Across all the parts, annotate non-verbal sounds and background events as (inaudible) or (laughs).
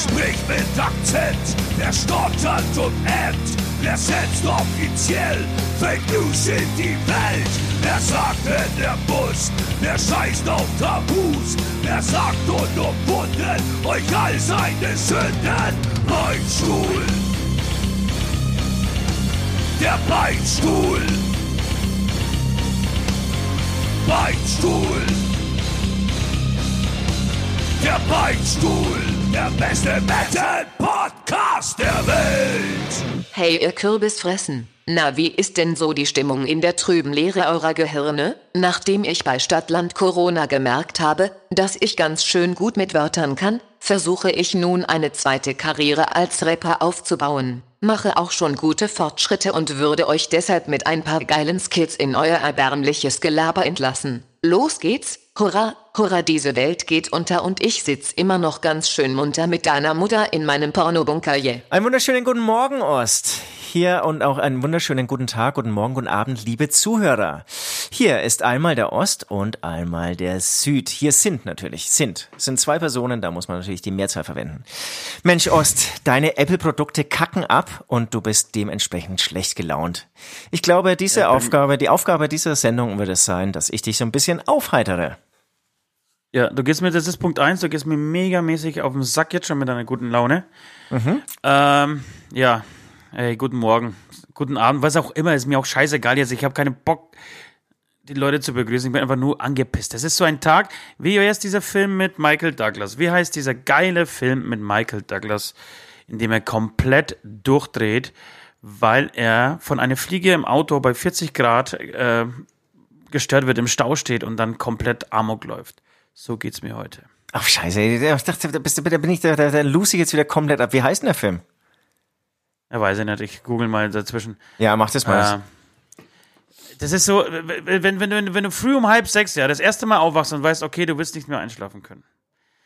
spricht mit Akzent, der stottert und ämmt, der setzt offiziell Fake News in die Welt. Der sagt in der Bus, der scheißt auf Tabus, der sagt unumwunden euch all seine Sünden. Beinstuhl, der Beinstuhl, Beinstuhl. Der Beinstuhl, der beste Metal-Podcast der Welt. Hey ihr Kürbisfressen. Na, wie ist denn so die Stimmung in der trüben Leere eurer Gehirne? Nachdem ich bei Stadtland Corona gemerkt habe, dass ich ganz schön gut mit Wörtern kann, versuche ich nun eine zweite Karriere als Rapper aufzubauen. Mache auch schon gute Fortschritte und würde euch deshalb mit ein paar geilen Skits in euer erbärmliches Gelaber entlassen. Los geht's, hurra, hurra, diese Welt geht unter und ich sitz immer noch ganz schön munter mit deiner Mutter in meinem Pornobunker, yeah. Einen wunderschönen guten Morgen, Ost. Hier und auch einen wunderschönen guten Tag, guten Morgen, guten Abend, liebe Zuhörer. Hier ist einmal der Ost und einmal der Süd. Hier sind natürlich, sind, sind zwei Personen, da muss man natürlich die Mehrzahl verwenden. Mensch, Ost, deine Apple-Produkte kacken ab und du bist dementsprechend schlecht gelaunt. Ich glaube, diese Aufgabe, die Aufgabe dieser Sendung wird es sein, dass ich dich so ein bisschen aufheitere. Ja, du gehst mir, das ist Punkt eins, du gehst mir megamäßig auf den Sack jetzt schon mit deiner guten Laune. Ähm, ja, ey, guten Morgen, guten Abend, was auch immer, ist mir auch scheißegal jetzt. Ich habe keinen Bock, die Leute zu begrüßen. Ich bin einfach nur angepisst. Das ist so ein Tag, wie heißt dieser Film mit Michael Douglas? Wie heißt dieser geile Film mit Michael Douglas, in dem er komplett durchdreht, weil er von einer Fliege im Auto bei 40 Grad äh, gestört wird, im Stau steht und dann komplett Amok läuft. So geht's mir heute. Ach, scheiße, ich dachte, da bist da bin ich der, der, der Lucy jetzt wieder komplett ab. Wie heißt denn der Film? Ja, weiß ich nicht, ich google mal dazwischen. Ja, mach das mal. Äh, das ist so, wenn, wenn, wenn, du- wenn du früh um halb sechs ja das erste Mal aufwachst und weißt, okay, du wirst nicht mehr einschlafen können.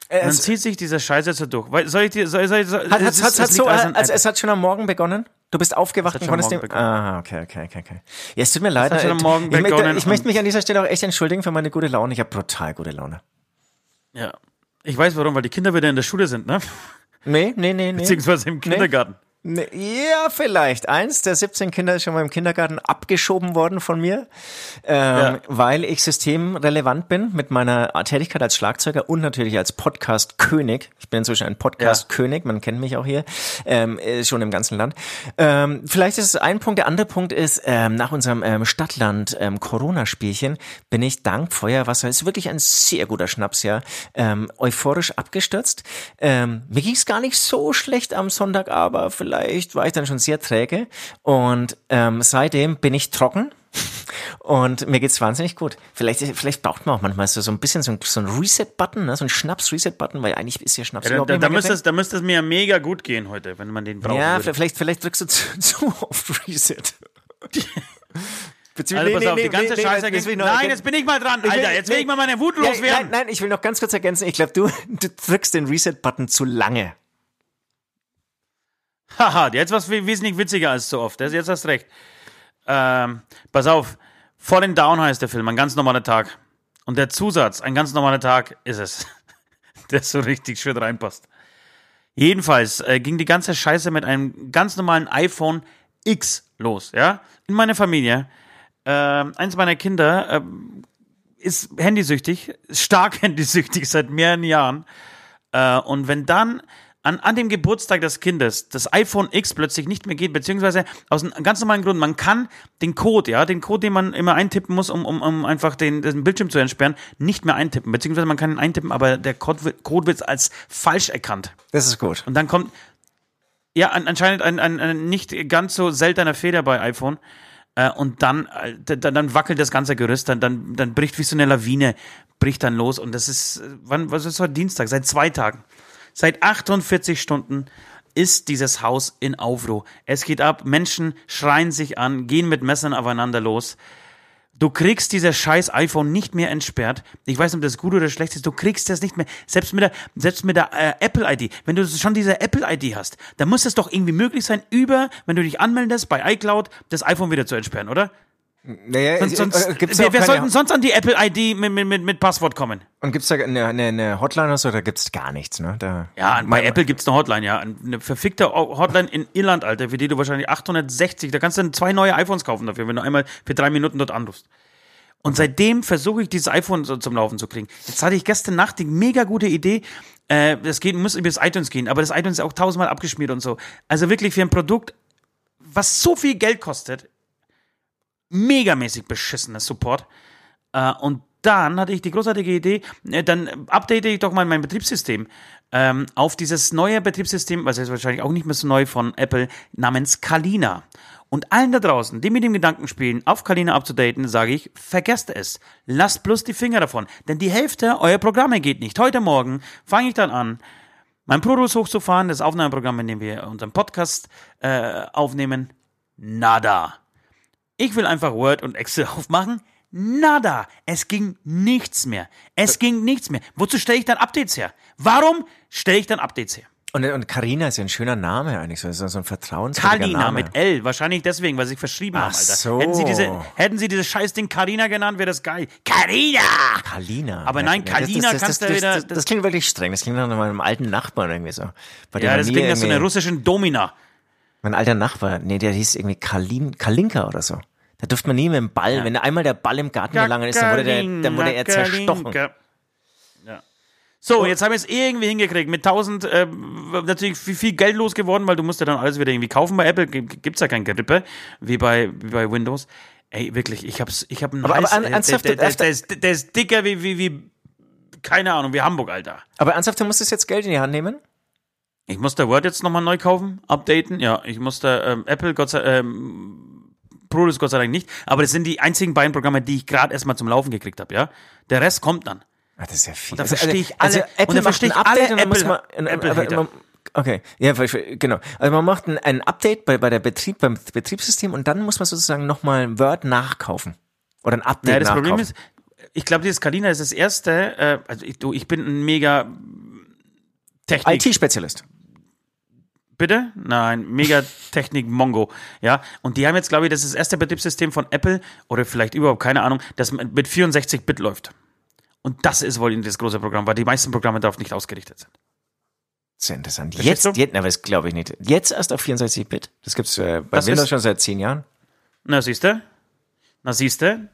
Äh, dann es, zieht sich dieser Scheiß jetzt so durch. Soll ich dir, soll, soll, soll, hat, es hat, ist- hat, es so, an also Apple. es hat schon am Morgen begonnen? Du bist aufgewacht und konntest dem. begonnen. Ah, okay, okay, okay, okay. Ja, es tut mir leid. hat schon am Morgen ich, möchte, begonnen ich möchte und- mich an dieser Stelle auch echt entschuldigen für meine gute Laune. Ich habe brutal gute Laune. Ja. Ich weiß warum, weil die Kinder wieder in der Schule sind, ne? Nee, nee, nee, nee. Beziehungsweise im Kindergarten. Nee, ja, vielleicht. Eins der 17 Kinder ist schon mal im Kindergarten abgeschoben worden von mir, ähm, Ja. weil ich systemrelevant bin mit meiner Tätigkeit als Schlagzeuger und natürlich als Podcast-König. Ich bin inzwischen ein Podcast-König, man kennt mich auch hier, ähm, äh, schon im ganzen Land. Ähm, vielleicht ist es ein Punkt. Der andere Punkt ist, ähm, nach unserem ähm, Stadtland ähm, Corona-Spielchen bin ich dank Feuerwasser, ist wirklich ein sehr guter Schnaps, ja, ähm, euphorisch abgestürzt. Ähm, mir ging es gar nicht so schlecht am Sonntag, aber vielleicht war ich dann schon sehr träge. Und ähm, seitdem bin ich trocken. Und mir geht's wahnsinnig gut. Vielleicht, vielleicht braucht man auch manchmal so, so ein bisschen so ein, so ein Reset-Button, ne? so ein Schnaps-Reset-Button, weil eigentlich ist ja Schnaps Ja, da, überhaupt da, nicht da, müsste es, da müsste es mir mega gut gehen heute, wenn man den brauchen Ja, würde. vielleicht, vielleicht drückst du zu, (laughs) zu auf Reset. (laughs) Also pass auf, die ganze Scheiße das will ich geht. Nein, ergänzen. jetzt bin ich mal dran, Alter. Jetzt will nee. ich mal meine Wut loswerden. nein, nein, ich will noch ganz kurz ergänzen. Ich glaube, du, du drückst den Reset-Button zu lange. Haha, jetzt was we- wesentlich witziger als so oft. Das, jetzt hast recht. Ähm, pass auf. Falling Down heißt der Film, ein ganz normaler Tag. Und der Zusatz, ein ganz normaler Tag ist es. (laughs) der so richtig schön reinpasst. Jedenfalls äh, ging die ganze Scheiße mit einem ganz normalen iPhone X los, ja? In meiner Familie. Ähm, eins meiner Kinder ähm, ist handysüchtig, stark (laughs) handysüchtig seit mehreren Jahren. Äh, und wenn dann an, an dem Geburtstag des Kindes das iPhone X plötzlich nicht mehr geht, beziehungsweise aus einem ganz normalen Grund, man kann den Code, ja, den Code, den man immer eintippen muss, um, um, um einfach den, den Bildschirm zu entsperren, nicht mehr eintippen, beziehungsweise man kann ihn eintippen, aber der Code, wird- Code wird als falsch erkannt. Das ist gut. Und dann kommt, ja, an, anscheinend ein, ein, ein nicht ganz so seltener Fehler bei iPhone. Äh, und dann, äh, dann, dann wackelt das ganze Gerüst, dann, dann, dann bricht wie so eine Lawine, bricht dann los. Und das ist, äh, wann, was ist heute Dienstag? Seit zwei Tagen. Seit 48 Stunden ist dieses Haus in Aufruhr. Es geht ab, Menschen schreien sich an, gehen mit Messern aufeinander los. Du kriegst dieses scheiß iPhone nicht mehr entsperrt. Ich weiß nicht, ob das gut oder schlecht ist. Du kriegst das nicht mehr. Selbst mit der, selbst mit der äh, Apple ID. Wenn du schon diese Apple ID hast, dann muss es doch irgendwie möglich sein, über, wenn du dich anmeldest bei iCloud, das iPhone wieder zu entsperren, oder? Naja, Sonst, sonst, äh, gibt's wir, wir keine- sollten sonst an die Apple-ID mit, mit, mit, mit Passwort kommen. Und gibt's da eine, eine, Hotline oder so? Da gibt's gar nichts, ne? Da, Ja, bei Mein- Apple gibt's eine Hotline, ja. Eine verfickte Hotline in Irland, Alter, für die du wahrscheinlich 860, da kannst du dann zwei neue iPhones kaufen dafür, wenn du einmal für drei Minuten dort anrufst. Und seitdem versuche ich dieses iPhone so zum Laufen zu kriegen. Jetzt hatte ich gestern Nacht die mega gute Idee. Äh, das geht, muss über das iTunes gehen, aber das iTunes ist auch tausendmal abgeschmiert und so. Also wirklich für ein Produkt, was so viel Geld kostet, megamäßig beschissenes Support. Äh, und dann hatte ich die großartige Idee, äh, dann update ich doch mal mein Betriebssystem ähm, auf dieses neue Betriebssystem, was ist wahrscheinlich auch nicht mehr so neu von Apple, namens Kalina. Und allen da draußen, die mit dem Gedanken spielen, auf Kalina abzudaten, sage ich, vergesst es. Lasst bloß die Finger davon. Denn die Hälfte eurer Programme geht nicht. Heute Morgen fange ich dann an, mein ProTools hochzufahren, das Aufnahmeprogramm, in dem wir unseren Podcast äh, aufnehmen. Nada. Ich will einfach Word und Excel (laughs) aufmachen. Nada. Es ging nichts mehr. Es ging nichts mehr. Wozu stelle ich dann Updates her? Warum stelle ich dann Updates her? Und, und Carina ist ja ein schöner Name eigentlich, so, so ein vertrauenswürdiger Kalina Name. mit L. Wahrscheinlich deswegen, weil sie sich verschrieben Ach haben, Alter. so. Hätten sie diese, hätten sie dieses Scheißding Karina genannt, wäre das geil. Karina! Kalina. Aber nein, Ja, das- kannst das, du wieder- Das, klingt wirklich streng. Das klingt nach meinem alten Nachbarn irgendwie so. Ja, das klingt nach so einer russischen Domina. Mein alter Nachbar, nee, der hieß irgendwie Kalin, Kalinka oder so. Da durfte man nie mit dem Ball, wenn einmal der Ball im Garten gelangen ist, dann wurde, der, dann wurde er zerstochen. Ja. So, jetzt haben wir es irgendwie hingekriegt. Mit 1000, äh, natürlich viel, viel Geld losgeworden, weil du musst ja dann alles wieder irgendwie kaufen bei Apple. G- Gibt's ja kein Gerippe, wie bei, wie bei Windows. Ey, wirklich, ich hab's, ich hab einen Aber- aber Hals, an- äh, ernsthaft, der, der, der, ist, der ist dicker wie, wie, wie, keine Ahnung, wie Hamburg, Alter. Aber ernsthaft, du musstest jetzt Geld in die Hand nehmen? Ich musste Word jetzt nochmal neu kaufen, updaten. Ja, ich musste ähm, Apple, Gott sei ähm, Produce Gott sei Dank nicht. Aber das sind die einzigen beiden Programme, die ich gerade erstmal zum Laufen gekriegt habe, ja. Der Rest kommt dann. Ah, das ist ja viel. da Also- verstehe ich also alle- Apple und da verstehe ich alle und dann muss Apple- man, Okay, ja, genau. Also man macht ein, ein Update bei, bei der Betrieb, beim Betriebssystem und dann muss man sozusagen nochmal Word nachkaufen. Oder ein Update Naja, das nachkaufen. Problem ist, ich glaube, dieses Kalina ist das erste, äh, also ich, du, ich bin ein mega Technik. IT-Spezialist. Bitte? Nein, mega Technik Mongo. Ja, und die haben jetzt, glaube ich, das ist das erste Betriebssystem von Apple oder vielleicht überhaupt, keine Ahnung, das mit mit 64-Bit läuft. Und das ist wohl das große Programm, weil die meisten Programme darauf nicht ausgerichtet sind. Sehr interessant. Jetzt, du? jetzt, na, das glaube ich nicht. Jetzt erst auf 64-Bit. Das gibt's äh, bei Das Windows schon seit zehn Jahren. Na, siehste? Na, siehste? Da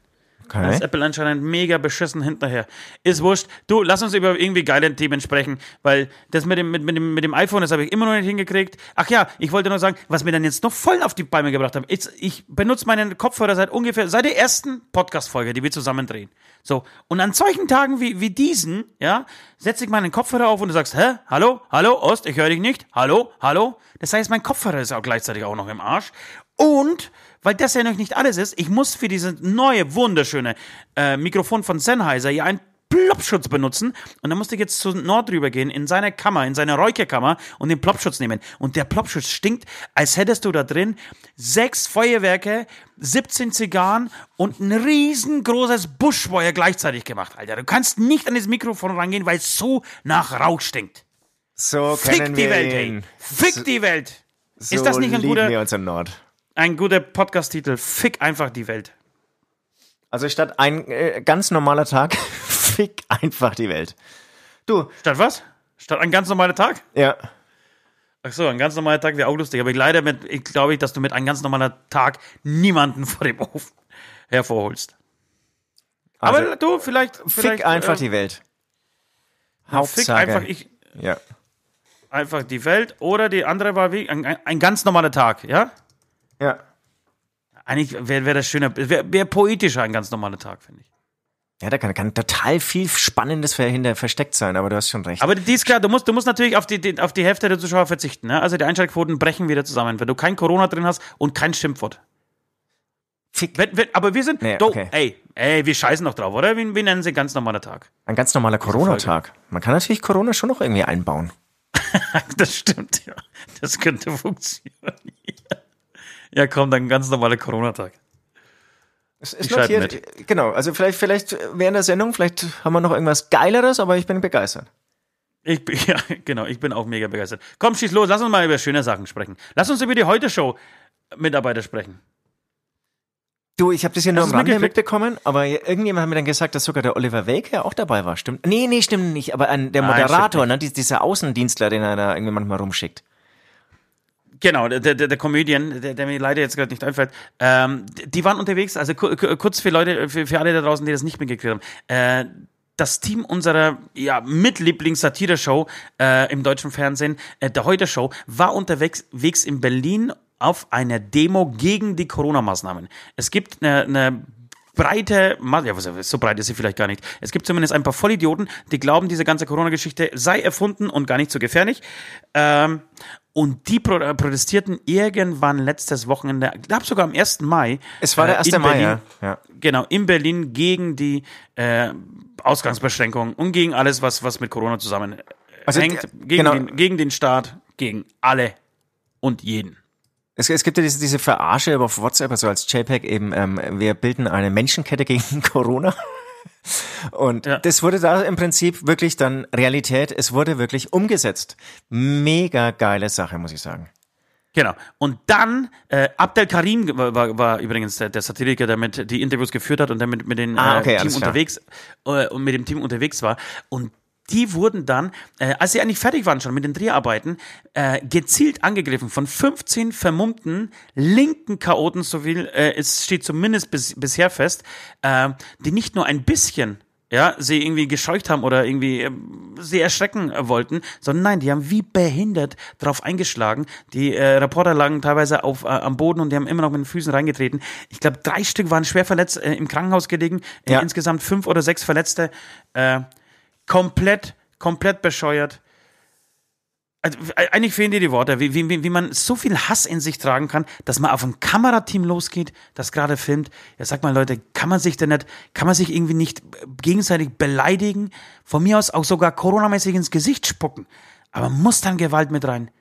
Okay. ist Apple anscheinend mega beschissen hinterher. Ist wurscht. Du, lass uns über irgendwie geile Themen sprechen, weil das mit dem, mit, mit dem, mit dem iPhone, das habe ich immer noch nicht hingekriegt. Ach ja, ich wollte nur sagen, was mir dann jetzt noch voll auf die Palme gebracht haben. Jetzt, ich benutze meinen Kopfhörer seit ungefähr, seit der ersten Podcast-Folge, die wir zusammen drehen. So. Und an solchen Tagen wie, wie diesen, ja, setze ich meinen Kopfhörer auf und du sagst, hä? Hallo? Hallo? Ost, ich höre dich nicht. Hallo? Hallo? Das heißt, mein Kopfhörer ist auch gleichzeitig auch noch im Arsch. Und, weil das ja noch nicht alles ist, ich muss für diese neue, wunderschöne äh, Mikrofon von Sennheiser ja einen Plopschutz benutzen. Und dann musste ich jetzt zu Nord rübergehen, in seine Kammer, in seine Räucherkammer und den Plopschutz nehmen. Und der Plopschutz stinkt, als hättest du da drin sechs Feuerwerke, 17 Zigarren und ein riesengroßes Buschfeuer gleichzeitig gemacht, Alter. Du kannst nicht an das Mikrofon rangehen, weil es so nach Rauch stinkt. So Fick die Welt, ihn. ey. Fick die Welt. So ist das nicht ein guter, wir uns im Nord. Ein guter Podcast-Titel? Fick einfach die Welt. Also statt ein äh, ganz normaler Tag, (laughs) fick einfach die Welt. Du, Statt was? Statt ein ganz normaler Tag? ja. Ach so, ein ganz normaler Tag wäre auch lustig. Aber ich leider mit, ich glaube, dass du mit einem ganz normaler Tag niemanden (laughs) vor dem Ofen hervorholst. Also, Aber du, vielleicht, vielleicht fick einfach äh, die Welt. Fick Hauptsache. einfach, ich, ja. einfach die Welt. Oder die andere war wie ein, ein, ein ganz normaler Tag, ja? Ja. Eigentlich wäre wär das schöner, wäre wär poetischer ein ganz normaler Tag, finde ich. Ja, da kann, kann total viel Spannendes dahinter versteckt sein, aber du hast schon recht. Aber die ist klar, du musst, du musst natürlich auf die, die, auf die Hälfte der Zuschauer verzichten. Ne? Also die Einschaltquoten brechen wieder zusammen, wenn du kein Corona drin hast und kein Schimpfwort. Fick. Wenn, wenn, aber wir sind, Nee, do, okay. ey, ey, wir scheißen noch drauf, oder? Wie, wie nennen sie ganz normaler Tag? Ein ganz normaler Corona-Tag. Man kann natürlich Corona schon noch irgendwie einbauen. (laughs) Das stimmt, ja. Das könnte (laughs) funktionieren. Ja, komm, dann ganz normaler Corona-Tag. Es ist notiert. Genau, also vielleicht, vielleicht während der Sendung, vielleicht haben wir noch irgendwas Geileres, aber ich bin begeistert. Ich bin, (laughs) ja, genau, ich bin auch mega begeistert. Komm, schieß los, lass uns mal über schöne Sachen sprechen. Lass uns über die Heute-Show Mitarbeiter sprechen. Du, ich habe das ja nur am Rande mitbekommen, aber irgendjemand hat mir dann gesagt, dass sogar der Oliver Welke auch dabei war. Stimmt? Nee, nee, stimmt nicht. Aber ein, der Nein, Moderator, stimmt ne, dies- dieser Außendienstler, den er da irgendwie manchmal rumschickt. Genau, der, der, der Comedian, der, der mir leider jetzt gerade nicht einfällt, ähm, die waren unterwegs, also ku- ku- kurz für Leute, für, für alle da draußen, die das nicht mitgekriegt haben. Äh, das Team unserer ja, Mitlieblings-Satire-Show äh, im deutschen Fernsehen, äh, der Heute-Show, war unterwegs wegs in Berlin auf einer Demo gegen die Corona-Maßnahmen. Es gibt eine, eine breite, ja, so breit ist sie vielleicht gar nicht. Es gibt zumindest ein paar Vollidioten, die glauben, diese ganze Corona-Geschichte sei erfunden und gar nicht so gefährlich. Ähm, und die pro äh, protestierten irgendwann letztes Wochenende, ich glaube sogar am 1. Mai. Es war der äh, 1. in Mai, Berlin, ja. ja. Genau, in Berlin gegen die äh, Ausgangsbeschränkungen und gegen alles, was, was mit Corona zusammenhängt. Also, äh, gegen, genau. den, gegen den Staat, gegen alle und jeden. Es, es gibt ja diese, diese Verarsche auf WhatsApp, also als JPEG eben, ähm, wir bilden eine Menschenkette gegen (laughs) Corona. Und Ja. das wurde da im Prinzip wirklich dann Realität. Es wurde wirklich umgesetzt. Mega geile Sache, muss ich sagen. Genau. Und dann, äh, Abdel Karim war, war, war übrigens der, der Satiriker, der mit die Interviews geführt hat und der mit, mit den Ah, äh, okay, Team unterwegs äh, und mit dem Team unterwegs war. Und die wurden dann, äh, als sie eigentlich fertig waren schon mit den Dreharbeiten, äh, gezielt angegriffen von 15 vermummten linken Chaoten, so viel äh, es steht zumindest bis, bisher fest, äh, die nicht nur ein bisschen ja, sie irgendwie gescheucht haben oder irgendwie ähm, sie erschrecken äh, wollten, sondern nein, die haben wie behindert drauf eingeschlagen. Die äh, Reporter lagen teilweise auf, äh, am Boden und die haben immer noch mit den Füßen reingetreten. Ich glaube, drei Stück waren schwer verletzt, äh, im Krankenhaus gelegen, äh, Ja. insgesamt fünf oder sechs Verletzte. Äh, komplett, komplett bescheuert. Also, äh, eigentlich fehlen dir die Worte, wie, wie, wie man so viel Hass in sich tragen kann, dass man auf ein Kamerateam losgeht, das gerade filmt. Ja, sag mal, Leute, kann man sich denn nicht, kann man sich irgendwie nicht gegenseitig beleidigen? Von mir aus auch sogar coronamäßig ins Gesicht spucken. Aber muss dann Gewalt mit rein?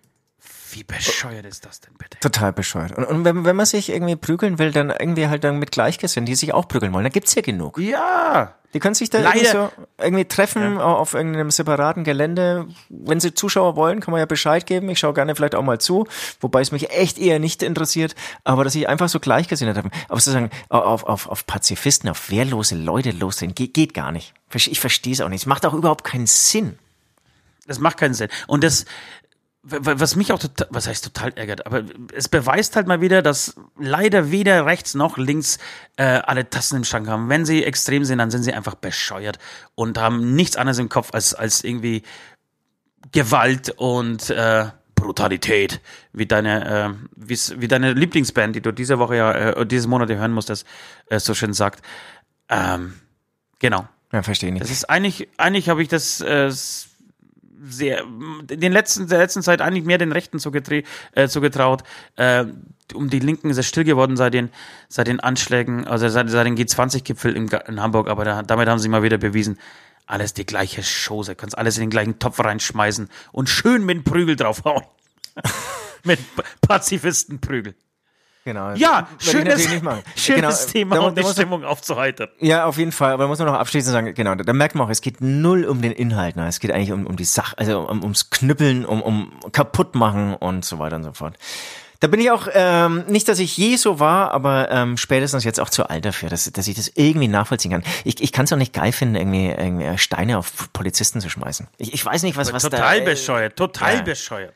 Wie bescheuert ist das denn bitte? Total bescheuert. Und, und wenn, wenn man sich irgendwie prügeln will, dann irgendwie halt dann mit Gleichgesinnten, die sich auch prügeln wollen. Da gibt's ja genug. Ja, Die können sich da irgendwie so irgendwie treffen auf irgendeinem separaten Gelände. Wenn sie Zuschauer wollen, kann man ja Bescheid geben. Ich schaue gerne vielleicht auch mal zu, wobei es mich echt eher nicht interessiert. Aber dass ich einfach so Gleichgesinnte treffen. Aber sozusagen auf, auf, auf Pazifisten, auf wehrlose Leute lossehen, geht, geht gar nicht. Ich verstehe es auch nicht. Es macht auch überhaupt keinen Sinn. Das macht keinen Sinn. Und das, was mich auch total, was heißt total ärgert, aber es beweist halt mal wieder, dass leider weder rechts noch links äh, alle Tassen im Schrank haben. Wenn sie extrem sind, dann sind sie einfach bescheuert und haben nichts anderes im Kopf als, als irgendwie Gewalt und äh, Brutalität, wie deine, äh, wie deine Lieblingsband, die du diese Woche ja, äh, dieses Monat ja hören musstest, äh, so schön sagt. Ähm, genau. Ja, verstehe ich nicht. Das ist eigentlich, eigentlich habe ich das äh, sehr, den letzten, der letzten Zeit eigentlich mehr den Rechten zugetre äh, zugetraut. Äh, um die Linken ist es still geworden seit den, seit den Anschlägen, also seit, seit den G20-Gipfel in, in Hamburg, aber da, damit haben sie mal wieder bewiesen, alles die gleiche Chose, kannst alles in den gleichen Topf reinschmeißen und schön mit Prügel draufhauen. (laughs) mit Pa- Pazifistenprügel. Genau. Ja, schönes, (laughs) schönes Genau, Thema, da- um da die muss- Stimmung aufzuheitern. Ja, auf jeden Fall. Aber muss man noch abschließend sagen, genau, da, da merkt man auch, es geht null um den Inhalt. Ne? Es geht eigentlich um, um die Sache, also um, ums Knüppeln, um, um kaputt machen und so weiter und so fort. Da bin ich auch, ähm, nicht, dass ich je so war, aber ähm, spätestens jetzt auch zu alt dafür, dass, dass ich das irgendwie nachvollziehen kann. Ich, ich kann es auch nicht geil finden, irgendwie, irgendwie Steine auf Polizisten zu schmeißen. Ich, ich weiß nicht, was, was total da... bescheuert, total ja. bescheuert.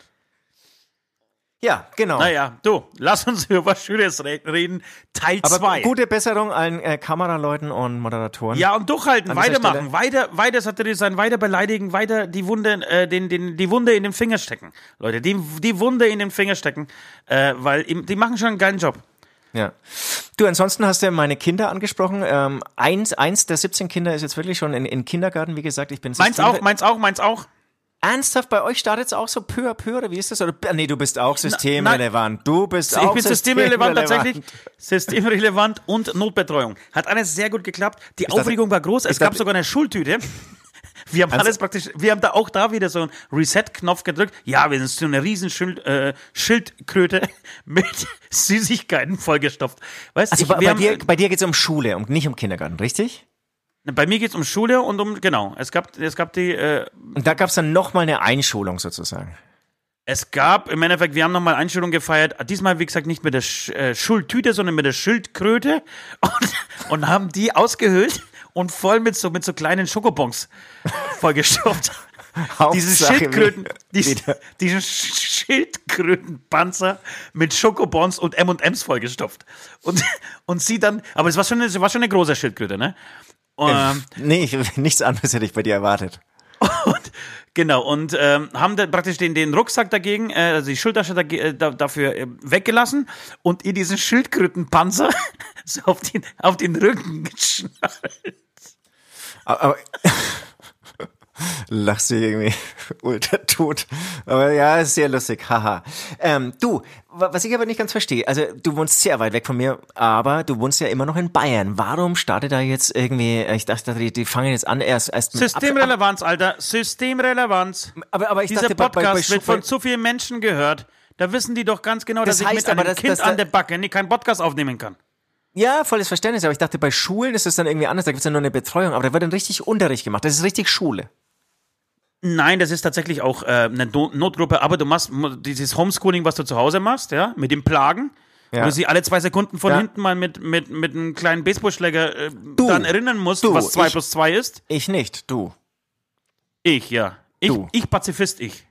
Ja, genau. Naja, du, lass uns (laughs) über was Schönes re- reden. Teil aber 2. gute Besserung allen äh, Kameraleuten und Moderatoren. Ja, und durchhalten, weitermachen, weiter, weiter satirisch sein, weiter beleidigen, weiter die Wunde, äh, den, den, die Wunde in den Finger stecken. Leute, die, die Wunde in den Finger stecken, äh, weil die machen schon einen geilen Job. Ja. Du, ansonsten hast du meine Kinder angesprochen. Ähm, eins, eins der 17 Kinder ist jetzt wirklich schon in, in Kindergarten. Wie gesagt, ich bin Meins auch, meins auch, meins auch. Ernsthaft, bei euch startet es auch so peu à peu, oder wie ist das? Oder, ah, nee, du bist auch systemrelevant. Du bist Ich auch bin systemrelevant systemrelevant. tatsächlich. Systemrelevant und Notbetreuung. Hat alles sehr gut geklappt. Die dachte- Aufregung war groß. Es ich gab dachte- sogar eine Schultüte. (laughs) Wir haben alles praktisch, wir haben da auch da wieder so einen Reset-Knopf gedrückt. Ja, wir sind so eine riesen Schild, äh, Schildkröte (laughs) mit Süßigkeiten vollgestopft. Weißt Also ich, bei, bei haben, dir, bei dir geht's um Schule und nicht um Kindergarten, richtig? Bei mir geht's um Schule und um, genau, es gab, es gab die, äh, Und da gab's dann nochmal eine Einschulung sozusagen. Es gab im Endeffekt, wir haben nochmal Einstellung gefeiert, diesmal wie gesagt nicht mit der Sch äh, Schultüte, sondern mit der Schildkröte (laughs) und, und haben die ausgehöhlt und voll mit so, mit so kleinen Schokobons (laughs) vollgestopft. Diese Schildkröten, wieder- die, wieder. diesen Schildkrötenpanzer mit Schokobons und M&M's vollgestopft. Und, und sie dann, aber es war schon, es war schon eine große Schildkröte, ne? Ähm, Nee, ich, (laughs) nichts anderes hätte ich bei dir erwartet. Und, genau, und ähm, haben dann praktisch den, den Rucksack dagegen, äh, also die Schultasche äh, da, dafür äh, weggelassen und ihr diesen Schildkrötenpanzer (laughs) so auf den, auf den Rücken (laughs) geschnallt. Aber, aber lachst du irgendwie (laughs) ultra tot. Aber ja, ist sehr lustig, haha. Ähm, du, wa- was ich aber nicht ganz verstehe, also du wohnst sehr weit weg von mir, aber du wohnst ja immer noch in Bayern. Warum startet da jetzt irgendwie, äh, ich dachte, die, die fangen jetzt an erst, erst Systemrelevanz, Alter, Systemrelevanz. Aber, aber ich Dieser dachte, bei- bei- Podcast bei wird von zu vielen Menschen gehört. Da wissen die doch ganz genau, Das dass ich heißt mit einem aber, dass- Kind dass an da- der Backe nee, keinen Podcast aufnehmen kann. Ja, volles Verständnis, aber ich dachte, bei Schulen ist es dann irgendwie anders, da gibt's ja nur eine Betreuung, aber da wird dann richtig Unterricht gemacht. Das ist richtig Schule. Nein, das ist tatsächlich auch äh, eine No- Notgruppe, aber du machst dieses Homeschooling, was du zu Hause machst, ja, mit dem Plagen, Ja. wo du sie alle zwei Sekunden von Ja. hinten mal mit, mit, mit einem kleinen Baseballschläger äh, dann erinnern musst, du, was zwei ich- plus zwei ist. Ich nicht, du. Ich, ja. Ich, Du. ich Pazifist, ich.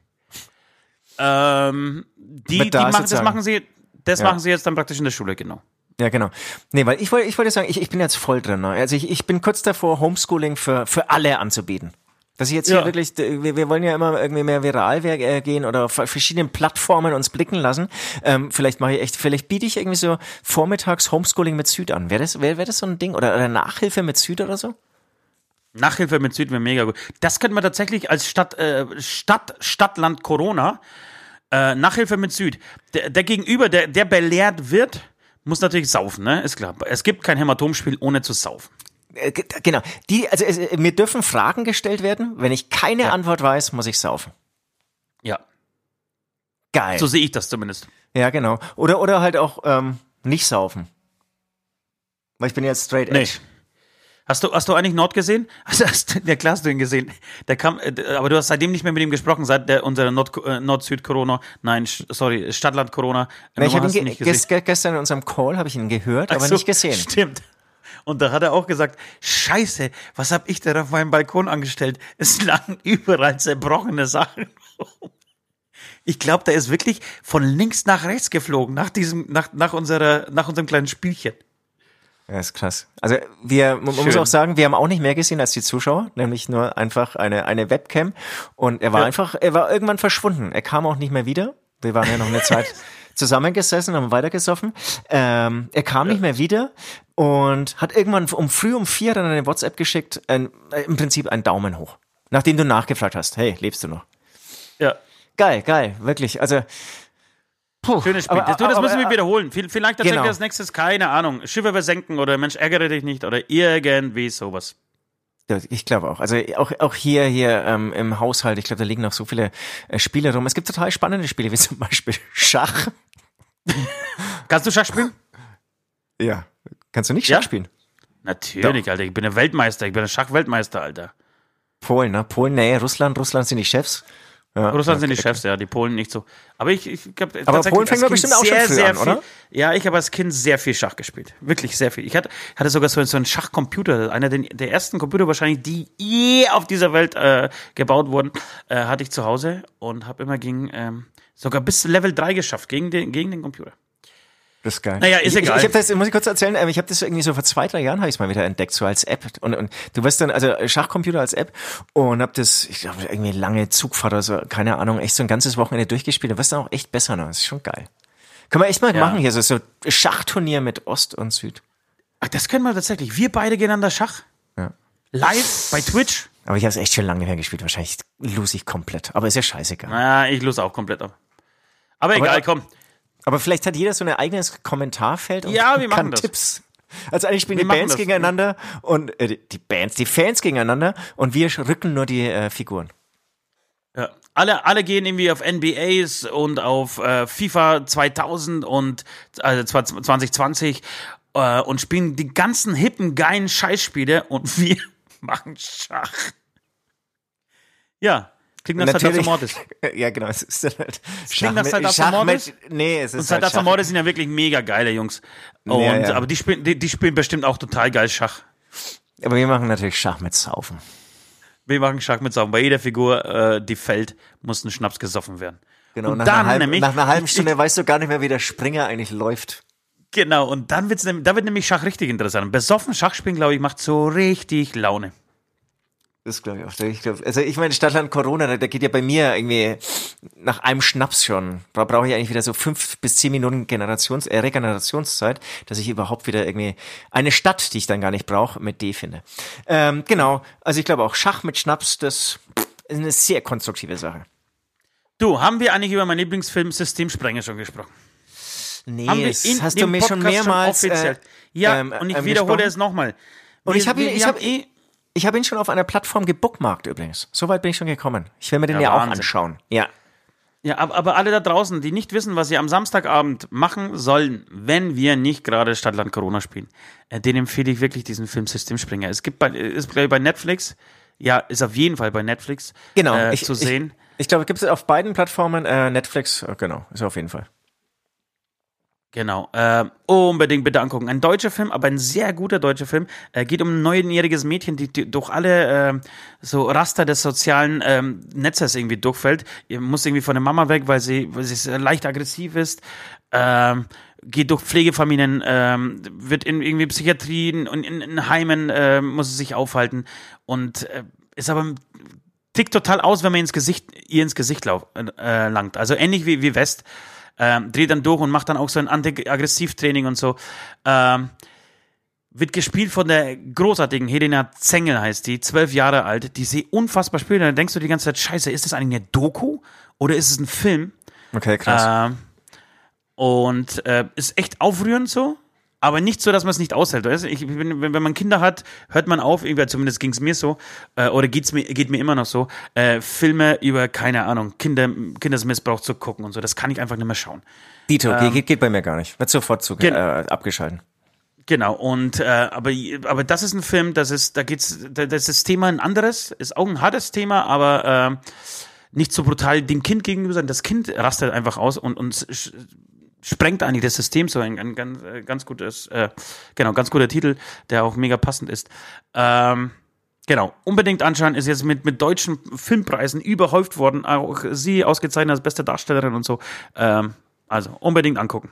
Ähm, die, die da machen, das machen sie, das Ja. machen sie jetzt dann praktisch in der Schule, genau. Ja, genau. Nee, weil ich wollte, ich wollte sagen, ich, ich bin jetzt voll drin. Ne? Also ich, ich bin kurz davor, Homeschooling für, für alle anzubieten. Dass ich jetzt hier Ja. wirklich, wir, wir wollen ja immer irgendwie mehr viral äh, gehen oder auf verschiedenen Plattformen uns blicken lassen. Ähm, vielleicht mache ich echt, vielleicht biete ich irgendwie so vormittags Homeschooling mit Süd an. Wäre das, wäre wär das so ein Ding? Oder, oder Nachhilfe mit Süd oder so? Nachhilfe mit Süd wäre mega gut. Das könnten wir tatsächlich als Stadt, äh, Stadt, Stadtland Corona, äh, Nachhilfe mit Süd. Der, der Gegenüber, der, der belehrt wird, muss natürlich saufen, ne? Ist klar. Es gibt kein Hämatomspiel ohne zu saufen. Äh, genau. Die, also es, äh, mir dürfen Fragen gestellt werden. Wenn ich keine Ja. Antwort weiß, muss ich saufen. Ja. Geil. So sehe ich das zumindest. Ja, genau. Oder, oder halt auch ähm, nicht saufen. Weil ich bin jetzt straight Nee. edge. Hast du, hast du eigentlich Nord gesehen? (laughs) Also hast du, der Klaas du ihn gesehen? Der kam, äh, aber du hast seitdem nicht mehr mit ihm gesprochen, seit der unserer Nord, Nord-Süd-Corona, nein, sch- sorry, Stadtland-Corona. Na, ich habe ihn hast ge gestern in unserem Call habe ich ihn gehört, Ach aber so, nicht gesehen. (laughs) Stimmt. Und da hat er auch gesagt, scheiße, was hab ich denn auf meinem Balkon angestellt? Es lagen (laughs) überall zerbrochene Sachen rum. Ich glaube, der ist wirklich von links nach rechts geflogen, nach diesem, nach, nach unserer, nach unserem kleinen Spielchen. Ja, ist krass. Also wir, man Schön. muss auch sagen, wir haben auch nicht mehr gesehen als die Zuschauer, nämlich nur einfach eine, eine Webcam. Und er war Ja. einfach, er war irgendwann verschwunden. Er kam auch nicht mehr wieder. Wir waren ja noch eine Zeit (laughs) zusammengesessen, haben weitergesoffen. Ähm, er kam nicht mehr wieder und hat irgendwann um früh um vier dann eine WhatsApp geschickt, ein, äh, im Prinzip einen Daumen hoch. Nachdem du nachgefragt hast, hey, lebst du noch? Ja. Geil, geil, wirklich. Also, puh, Schönes Spiel. aber- das, du, das aber- müssen wir wiederholen. Viel- Vielleicht tatsächlich Genau. als nächstes, keine Ahnung, Schiffe versenken oder Mensch, ärgere dich nicht oder irgendwie sowas. Ich glaube auch. Also auch, auch hier, hier ähm, im Haushalt, ich glaube, da liegen noch so viele äh, Spiele rum. Es gibt total spannende Spiele, wie (laughs) zum Beispiel Schach. Kannst du Schach spielen? Ja. Kannst du nicht Schach Ja? spielen? Natürlich, Alter. Ich bin ein Weltmeister. Ich bin ein Schachweltmeister, Alter. Polen, ne? Polen, nee, Russland, Russland sind die Chefs. Ja, Russland sind die okay. Chefs, ja, die Polen nicht so. Aber ich, ich glaube, Aber Polen fängt bestimmt auch schon früh an, viel, oder? Ja, ich habe als Kind sehr viel Schach gespielt. Wirklich sehr viel. Ich hatte, hatte sogar so, so einen Schachcomputer, einer der, der ersten Computer wahrscheinlich, die je auf dieser Welt äh, gebaut wurden, äh, hatte ich zu Hause und habe immer gegen, ähm, sogar bis Level 3 geschafft, gegen den, gegen den Computer. Das ist geil. Naja, ist ich, egal. Ich, ich habe das, muss ich kurz erzählen, ähm, ich habe das irgendwie so vor zwei, drei Jahren habe ich es mal wieder entdeckt, so als App. Und, und du wirst dann, also Schachcomputer als App und hab das, ich glaube, irgendwie lange Zugfahrt oder so, keine Ahnung, echt so ein ganzes Wochenende durchgespielt. Du wirst dann auch echt besser noch. Das ist schon geil. Können wir echt mal Ja. machen hier, so, so Schachturnier mit Ost und Süd. Ach, das können wir tatsächlich. Wir beide gegeneinander Schach. Ja. Live bei Twitch. Aber ich habe es echt schon lange mehr gespielt. Wahrscheinlich lose ich komplett. Aber ist ja scheißegal. Naja, ich los auch komplett ab. Aber egal, komm. Aber vielleicht hat jeder so ein eigenes Kommentarfeld und Ja, wir machen kann das. Tipps. Also eigentlich spielen Wir die Bands das. gegeneinander und äh, die- die Bands, die Fans gegeneinander und wir rücken nur die äh, Figuren. Ja. Alle, alle gehen irgendwie auf NBAs und auf äh, FIFA 2000 und also 2020 äh, und spielen die ganzen hippen, geilen Scheißspiele und (laughs) wir machen Schach. Ja. Klingt nach Natürlich. Mortis. (laughs) Ja, genau. Es ist dann halt klingt nach Mortis. mit- Nee, es Und ist halt Saltatio Schach. Mortis sind ja wirklich mega geile Jungs. Und, Ja, ja. Aber die spielen, die, die spielen bestimmt auch total geil Schach. Aber wir machen natürlich Schach mit Saufen. Wir machen Schach mit Saufen. Bei jeder Figur, äh, die fällt, muss ein Schnaps gesoffen werden. Genau, Und nach, dann einer halben, nämlich- nach einer halben ich- (laughs) Stunde weißt du gar nicht mehr, wie der Springer eigentlich läuft. Genau, und dann wird's, nem- da wird nämlich Schach richtig interessant. Besoffen Schach spielen, glaube ich, macht so richtig Laune. Das glaube ich auch. Ich glaub, also ich meine, Stadtland Corona, da, da geht ja bei mir irgendwie nach einem Schnaps schon. Da brauche ich eigentlich wieder so fünf bis zehn Minuten Generations, äh, Regenerationszeit, dass ich überhaupt wieder irgendwie eine Stadt, die ich dann gar nicht brauche, mit D finde. Ähm, genau, also ich glaube auch Schach mit Schnaps, das ist eine sehr konstruktive Sache. Du, haben wir eigentlich über meinen Lieblingsfilm Systemsprenger schon gesprochen? Nee, Haben das hast du mir schon Podcast mehrmals offiziell. äh, ja, ähm, und ich ähm, wiederhole gesprochen. es nochmal. Und ich habe Wir- ich habe haben eh, ich habe ihn schon auf einer Plattform gebookmarkt übrigens. Soweit bin ich schon gekommen. Ich will mir den Ja, ja, auch anschauen. Ja. Ja, aber, aber alle da draußen, die nicht wissen, was sie am Samstagabend machen sollen, wenn wir nicht gerade Stadtland Corona spielen, äh, den empfehle ich wirklich diesen Film Systemspringer. Es gibt bei, ist glaube ich bei Netflix, ja, ist auf jeden Fall bei Netflix Genau, äh, ich, zu sehen. Ich, ich glaube, gibt es auf beiden Plattformen, äh, Netflix, äh, genau, ist auf jeden Fall. Genau. Äh, unbedingt bitte angucken. Ein deutscher Film, aber ein sehr guter deutscher Film. Äh, geht um ein neunjähriges Mädchen, die, die durch alle äh, so Raster des sozialen ähm, Netzes irgendwie durchfällt. Ihr muss irgendwie von der Mama weg, weil sie, weil sie leicht aggressiv ist. Ähm, geht durch Pflegefamilien, ähm, wird in irgendwie Psychiatrien und in, in Heimen äh, muss sie sich aufhalten und äh, ist aber tickt total aus, wenn man ins Gesicht, ihr ins Gesicht lauf, äh, langt. Also ähnlich wie, wie West. Ähm, dreht dann durch und macht dann auch so ein Anti-Aggressiv-Training und so. Ähm, wird gespielt von der großartigen Helena Zengel heißt die, zwölf Jahre alt, die sie unfassbar spielt. Und dann denkst du die ganze Zeit, scheiße, ist das eigentlich eine Doku oder ist es ein Film? Okay, krass. Ähm, und äh, ist echt aufrührend so, aber nicht so, dass man es nicht aushält. Weißt? Ich, wenn, wenn wenn man Kinder hat, hört man auf, irgendwie, zumindest ging es mir so, äh, oder geht's mir, geht mir immer noch so, äh, Filme über, keine Ahnung, Kinder, Kindesmissbrauch zu gucken und so. Das kann ich einfach nicht mehr schauen. Dito, geht, geht bei mir gar nicht. Wird sofort zu, äh, abgeschalten. Genau, und äh, aber, aber das ist ein Film, das ist, da geht's, da, das ist das Thema ein anderes, ist auch ein hartes Thema, aber äh, nicht so brutal dem Kind gegenüber sein. Das Kind rastet einfach aus und, und sprengt eigentlich das System so ein, ein ganz, äh, ganz gutes, äh, genau, ganz guter Titel, der auch mega passend ist. Ähm, Genau, unbedingt anschauen, ist jetzt mit, mit deutschen Filmpreisen überhäuft worden, auch sie ausgezeichnet als beste Darstellerin und so. Ähm, also unbedingt angucken.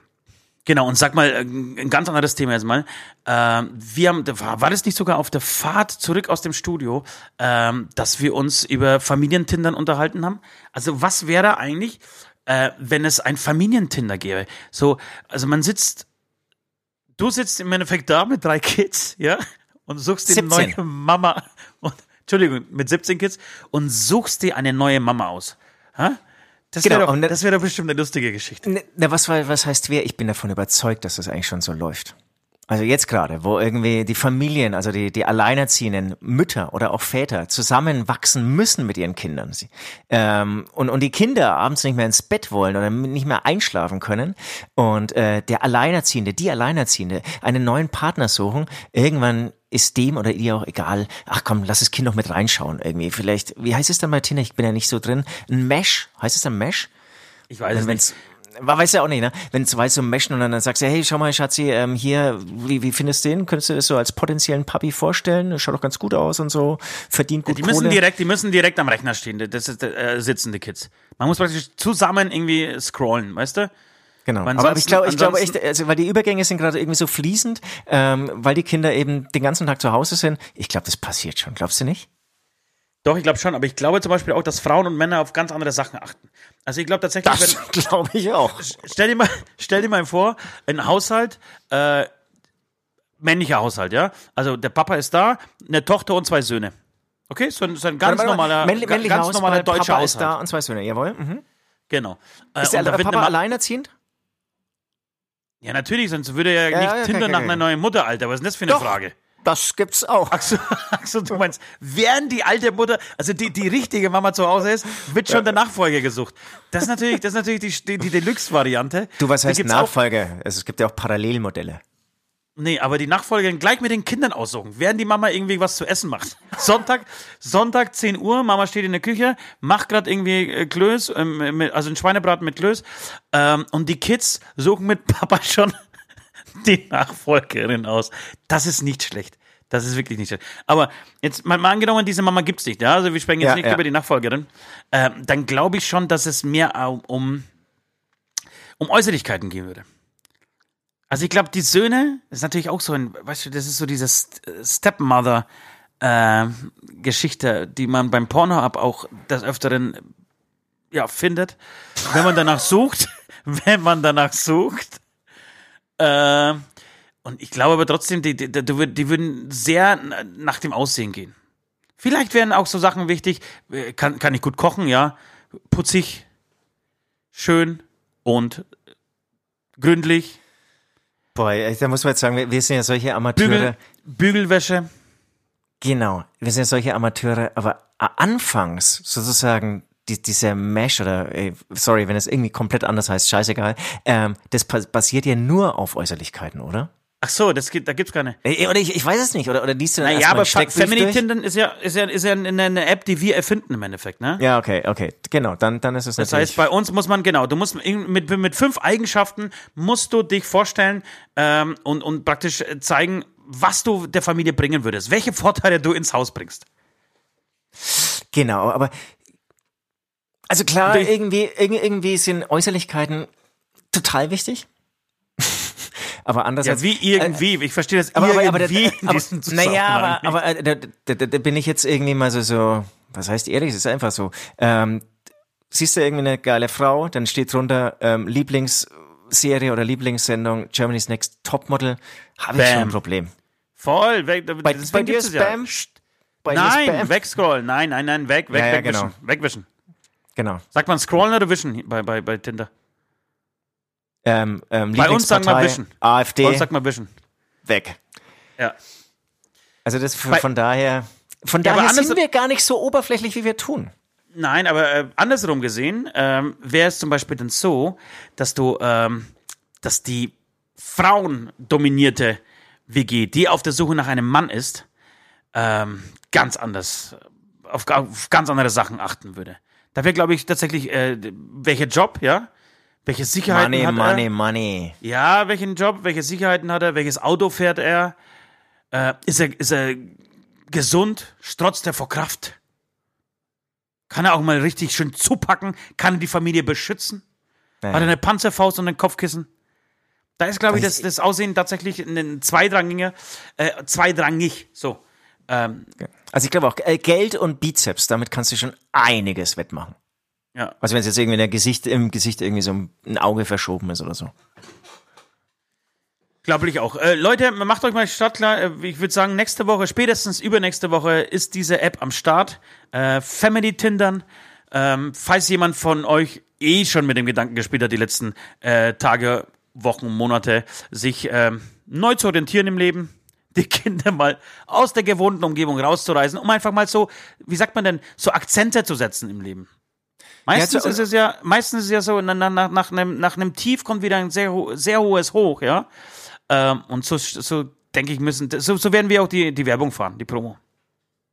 Genau, und sag mal, äh, ein ganz anderes Thema jetzt mal. Ähm, wir haben, war, war das nicht sogar auf der Fahrt zurück aus dem Studio, ähm, dass wir uns über Familientindern unterhalten haben? Also was wäre eigentlich, äh, wenn es ein Familientinder gäbe? So, also man sitzt, du sitzt im Endeffekt da mit drei Kids, ja, und suchst dir eine 17. neue Mama, und, Entschuldigung, mit 17 Kids, und suchst dir eine neue Mama aus. Ha? Das Genau, wäre doch, ne- das wär doch bestimmt eine lustige Geschichte. Ne, na, was, was heißt wer? Ich bin davon überzeugt, dass das eigentlich schon so läuft. Also jetzt gerade, wo irgendwie die Familien, also die, die alleinerziehenden Mütter oder auch Väter zusammenwachsen müssen mit ihren Kindern. Sie, ähm, und, und die Kinder abends nicht mehr ins Bett wollen oder nicht mehr einschlafen können und äh, der Alleinerziehende, die Alleinerziehende einen neuen Partner suchen, irgendwann ist dem oder ihr auch egal, ach komm, lass das Kind noch mit reinschauen irgendwie. Vielleicht, wie heißt es dann bei Tinder? Ich bin ja nicht so drin. Ein Mesh, heißt es dann Mesh? Ich weiß es Wenn nicht. War, weiß ja auch nicht, ne? Wenn zwei so meschen und dann sagst du, hey, schau mal, Schatzi, ähm, hier, wie, wie findest du den? Könntest du das so als potenziellen Papi vorstellen? Schaut doch ganz gut aus und so, verdient gut Die müssen Kohle. direkt, die müssen direkt am Rechner stehen. Das ist äh, sitzende Kids. Man muss praktisch zusammen irgendwie scrollen, weißt du? Genau. Weil Aber ich ansonsten- glaube, ich glaube ansonsten- echt, also, weil die Übergänge sind gerade irgendwie so fließend, ähm, weil die Kinder eben den ganzen Tag zu Hause sind. Ich glaube, das passiert schon. Glaubst du nicht? Doch, ich glaube schon, aber ich glaube zum Beispiel auch, dass Frauen und Männer auf ganz andere Sachen achten. Also ich glaube tatsächlich, wenn, glaube ich auch. stell dir mal, (laughs) stell dir mal vor, ein Haushalt, äh, männlicher Haushalt, ja. Also der Papa ist da, eine Tochter und zwei Söhne. Okay, so ein, so ein ganz Warte normaler, männlicher ganz Hausball, normaler deutscher Papa ist Haushalt. da und zwei Söhne, jawohl. Mhm. Genau. Äh, Ist der wird Papa alleinerziehend? Ja, natürlich, sonst würde er ja nicht ja, okay, Tinder okay, nach einer neuen Mutter, Alter. Was ist denn das für eine Doch. Frage? Das gibt's auch. Ach so, (laughs) ach so, du meinst, während die alte Mutter, also die, die richtige Mama zu Hause ist, wird schon der Nachfolger gesucht. Das ist natürlich, das ist natürlich die, die, die Deluxe-Variante. Du, was heißt gibt's auch- Nachfolge? Also, es gibt ja auch Parallelmodelle. Nee, aber die Nachfolgerin gleich mit den Kindern aussuchen, während die Mama irgendwie was zu essen macht. (laughs) Sonntag, Sonntag 10 Uhr, Mama steht in der Küche, macht gerade irgendwie äh, Klöß, ähm, also ein Schweinebraten mit Klöß ähm, und die Kids suchen mit Papa schon (laughs) die Nachfolgerin aus. Das ist nicht schlecht. Das ist wirklich nicht schlecht. Aber jetzt mal, mal angenommen, diese Mama gibt's nicht, ja, also wir sprechen jetzt Ja, nicht ja. über die Nachfolgerin, ähm, dann glaube ich schon, dass es mehr um, um, Äußerlichkeiten gehen würde. Also ich glaube, die Söhne, das ist natürlich auch so ein, weißt du, das ist so diese St- Stepmother äh, Geschichte, die man beim Pornhub auch des Öfteren ja findet, wenn man danach sucht, (laughs) wenn man danach sucht. Äh, und ich glaube aber trotzdem, die, die, die, die würd- die würden sehr nach dem Aussehen gehen. Vielleicht wären auch so Sachen wichtig, äh, kann, kann ich gut kochen, ja, putzig, schön und gründlich. Boah, da muss man jetzt sagen, wir, sind ja solche Amateure. Bügel, Bügelwäsche. Genau, wir sind ja solche Amateure, aber anfangs sozusagen die, dieser Mesh oder, ey, sorry, wenn es irgendwie komplett anders heißt, scheißegal, ähm, das basiert ja nur auf Äußerlichkeiten, oder? Ach so, das gibt, da gibt's keine. Ey, Oder ich, ich weiß es nicht, oder, oder liest du dann Naja, aber? Tinder ist ja, ist ja, ist ja eine, eine App, die wir erfinden im Endeffekt, ne? Ja, okay, okay, genau, dann, dann ist es Das natürlich. heißt, bei uns muss man, genau, du musst mit, mit fünf Eigenschaften musst du dich vorstellen ähm, und, und praktisch zeigen, was du der Familie bringen würdest, welche Vorteile du ins Haus bringst. Genau, aber also klar, ich- irgendwie, irgendwie, sind Äußerlichkeiten total wichtig. (laughs) aber Ja, andererseits. wie irgendwie, ich verstehe das aber, aber, irgendwie aber, in aber, diesem naja, Zusammenhang aber, aber äh, da, da, da, bin ich jetzt irgendwie mal so, so, was heißt ehrlich, es ist einfach so. Ähm, siehst du irgendwie eine geile Frau, dann steht drunter ähm, Lieblingsserie oder Lieblingssendung Germany's Next Topmodel, habe ich schon ein Problem. Voll, weg, Bei, bei dir es ja. Spam? Bei Nein, Spam? wegscrollen, nein, nein, nein, weg, weg, Ja, ja, wegwischen, genau. wegwischen. Genau. Sagt man scrollen oder wischen bei, bei, bei Tinder? Ähm, ähm, Bei uns sagen wir wischen. AfD, Bei uns sagt man wischen. weg. Ja. Also das von, Bei- von daher, von Ja, daher sind wir gar nicht so oberflächlich, wie wir tun. Nein, aber äh, andersrum gesehen ähm, wäre es zum Beispiel dann so, dass du, ähm, dass die frauendominierte WG, die auf der Suche nach einem Mann ist, ähm, ganz anders, auf, auf ganz andere Sachen achten würde. Da wäre, glaube ich, tatsächlich, äh, welcher Job, ja? Welche Sicherheiten Money, hat money, er? money. Ja, welchen Job, welche Sicherheiten hat er, welches Auto fährt er? Äh, ist er, ist er gesund? Strotzt er vor Kraft? Kann er auch mal richtig schön zupacken? Kann er die Familie beschützen? Ja. Hat er eine Panzerfaust und ein Kopfkissen? Da ist, glaube ich, das, das Aussehen tatsächlich ein zweitrangiger, äh, zweitrangig, so. Ähm, Also ich glaube auch, äh, Geld und Bizeps, damit kannst du schon einiges wettmachen. ja. Also wenn es jetzt irgendwie in der Gesicht, im Gesicht irgendwie so ein Auge verschoben ist oder so. Glaube ich auch. Äh, Leute, macht euch mal startklar. Äh, Ich würde sagen, nächste Woche, spätestens übernächste Woche ist diese App am Start. Äh, Family Tindern. Ähm, falls jemand von euch eh schon mit dem Gedanken gespielt hat, die letzten äh, Tage, Wochen, Monate, sich ähm, neu zu orientieren im Leben, die Kinder mal aus der gewohnten Umgebung rauszureisen, um einfach mal so, wie sagt man denn, so Akzente zu setzen im Leben. Meistens Ja, ist es ja, meistens ist es ja so, nach, nach, nach, einem, nach einem Tief kommt wieder ein sehr, sehr hohes Hoch, ja. Ähm, und so, so denke ich, müssen, so, so werden wir auch die, die Werbung fahren, die Promo.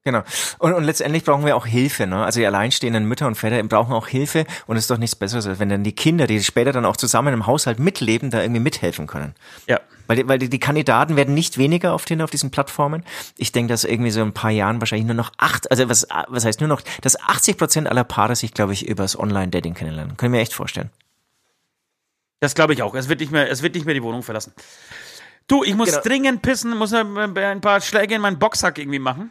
Genau. Und, und letztendlich brauchen wir auch Hilfe. Ne? Also die alleinstehenden Mütter und Väter brauchen auch Hilfe. Und es ist doch nichts Besseres, als wenn dann die Kinder, die später dann auch zusammen im Haushalt mitleben, da irgendwie mithelfen können. Ja. Weil, die, weil die, die Kandidaten werden nicht weniger auf den auf diesen Plattformen. Ich denke, dass irgendwie so in ein paar Jahren wahrscheinlich nur noch acht, also was, was heißt nur noch, dass 80 Prozent aller Paare sich, glaube ich, übers Online-Dating kennenlernen. Können wir echt vorstellen. Das glaube ich auch. Es wird, nicht mehr, es wird nicht mehr die Wohnung verlassen. Du, ich muss Genau. dringend pissen, muss ein paar Schläge in meinen Boxsack irgendwie machen.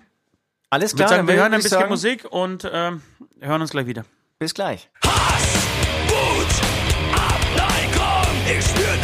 Alles würde sagen, wir hören ein bisschen sagen, Musik und ähm, hören uns gleich wieder. Bis gleich. Hass, Wut, Abneigung, ich spür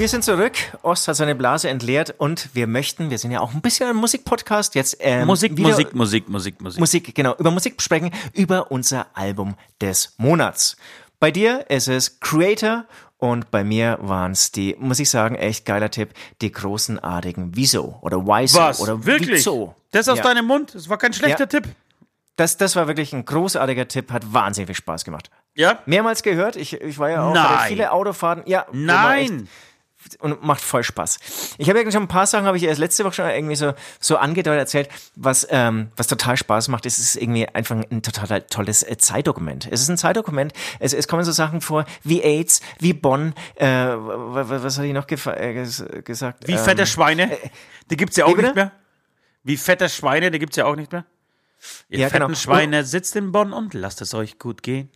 Wir sind zurück. Ost hat seine Blase entleert und wir möchten, wir sind ja auch ein bisschen ein Musikpodcast jetzt. Ähm, Musik, wieder- Musik, Musik, Musik, Musik. Musik, genau, über Musik sprechen, über unser Album des Monats. Bei dir ist es Creator und bei mir waren es die, muss ich sagen, echt geiler Tipp, die großenartigen Wieso oder Wieso Was? oder Wirklich? Wieso. Das aus Ja. deinem Mund? Das war kein schlechter Ja. Tipp. Das, das war wirklich ein großartiger Tipp, hat wahnsinnig viel Spaß gemacht. Ja? Mehrmals gehört, ich, ich war ja auch viele Autofahrten. Ja, Nein. Und macht voll Spaß. Ich habe irgendwie schon ein paar Sachen, habe ich erst letzte Woche schon irgendwie so, so angedeutet erzählt, was, ähm, was total Spaß macht. Es ist irgendwie einfach ein total tolles äh, Zeitdokument. Es ist ein Zeitdokument. Es, es kommen so Sachen vor wie AIDS, wie Bonn, äh, w- w- was hatte ich noch äh, ges- gesagt? Wie ähm, fette Schweine? Die gibt's ja wie auch nicht mehr. Wie fette Schweine, die gibt's ja auch nicht mehr. Ihr Ja, fetten genau. Schweine sitzt in Bonn und lasst es euch gut gehen.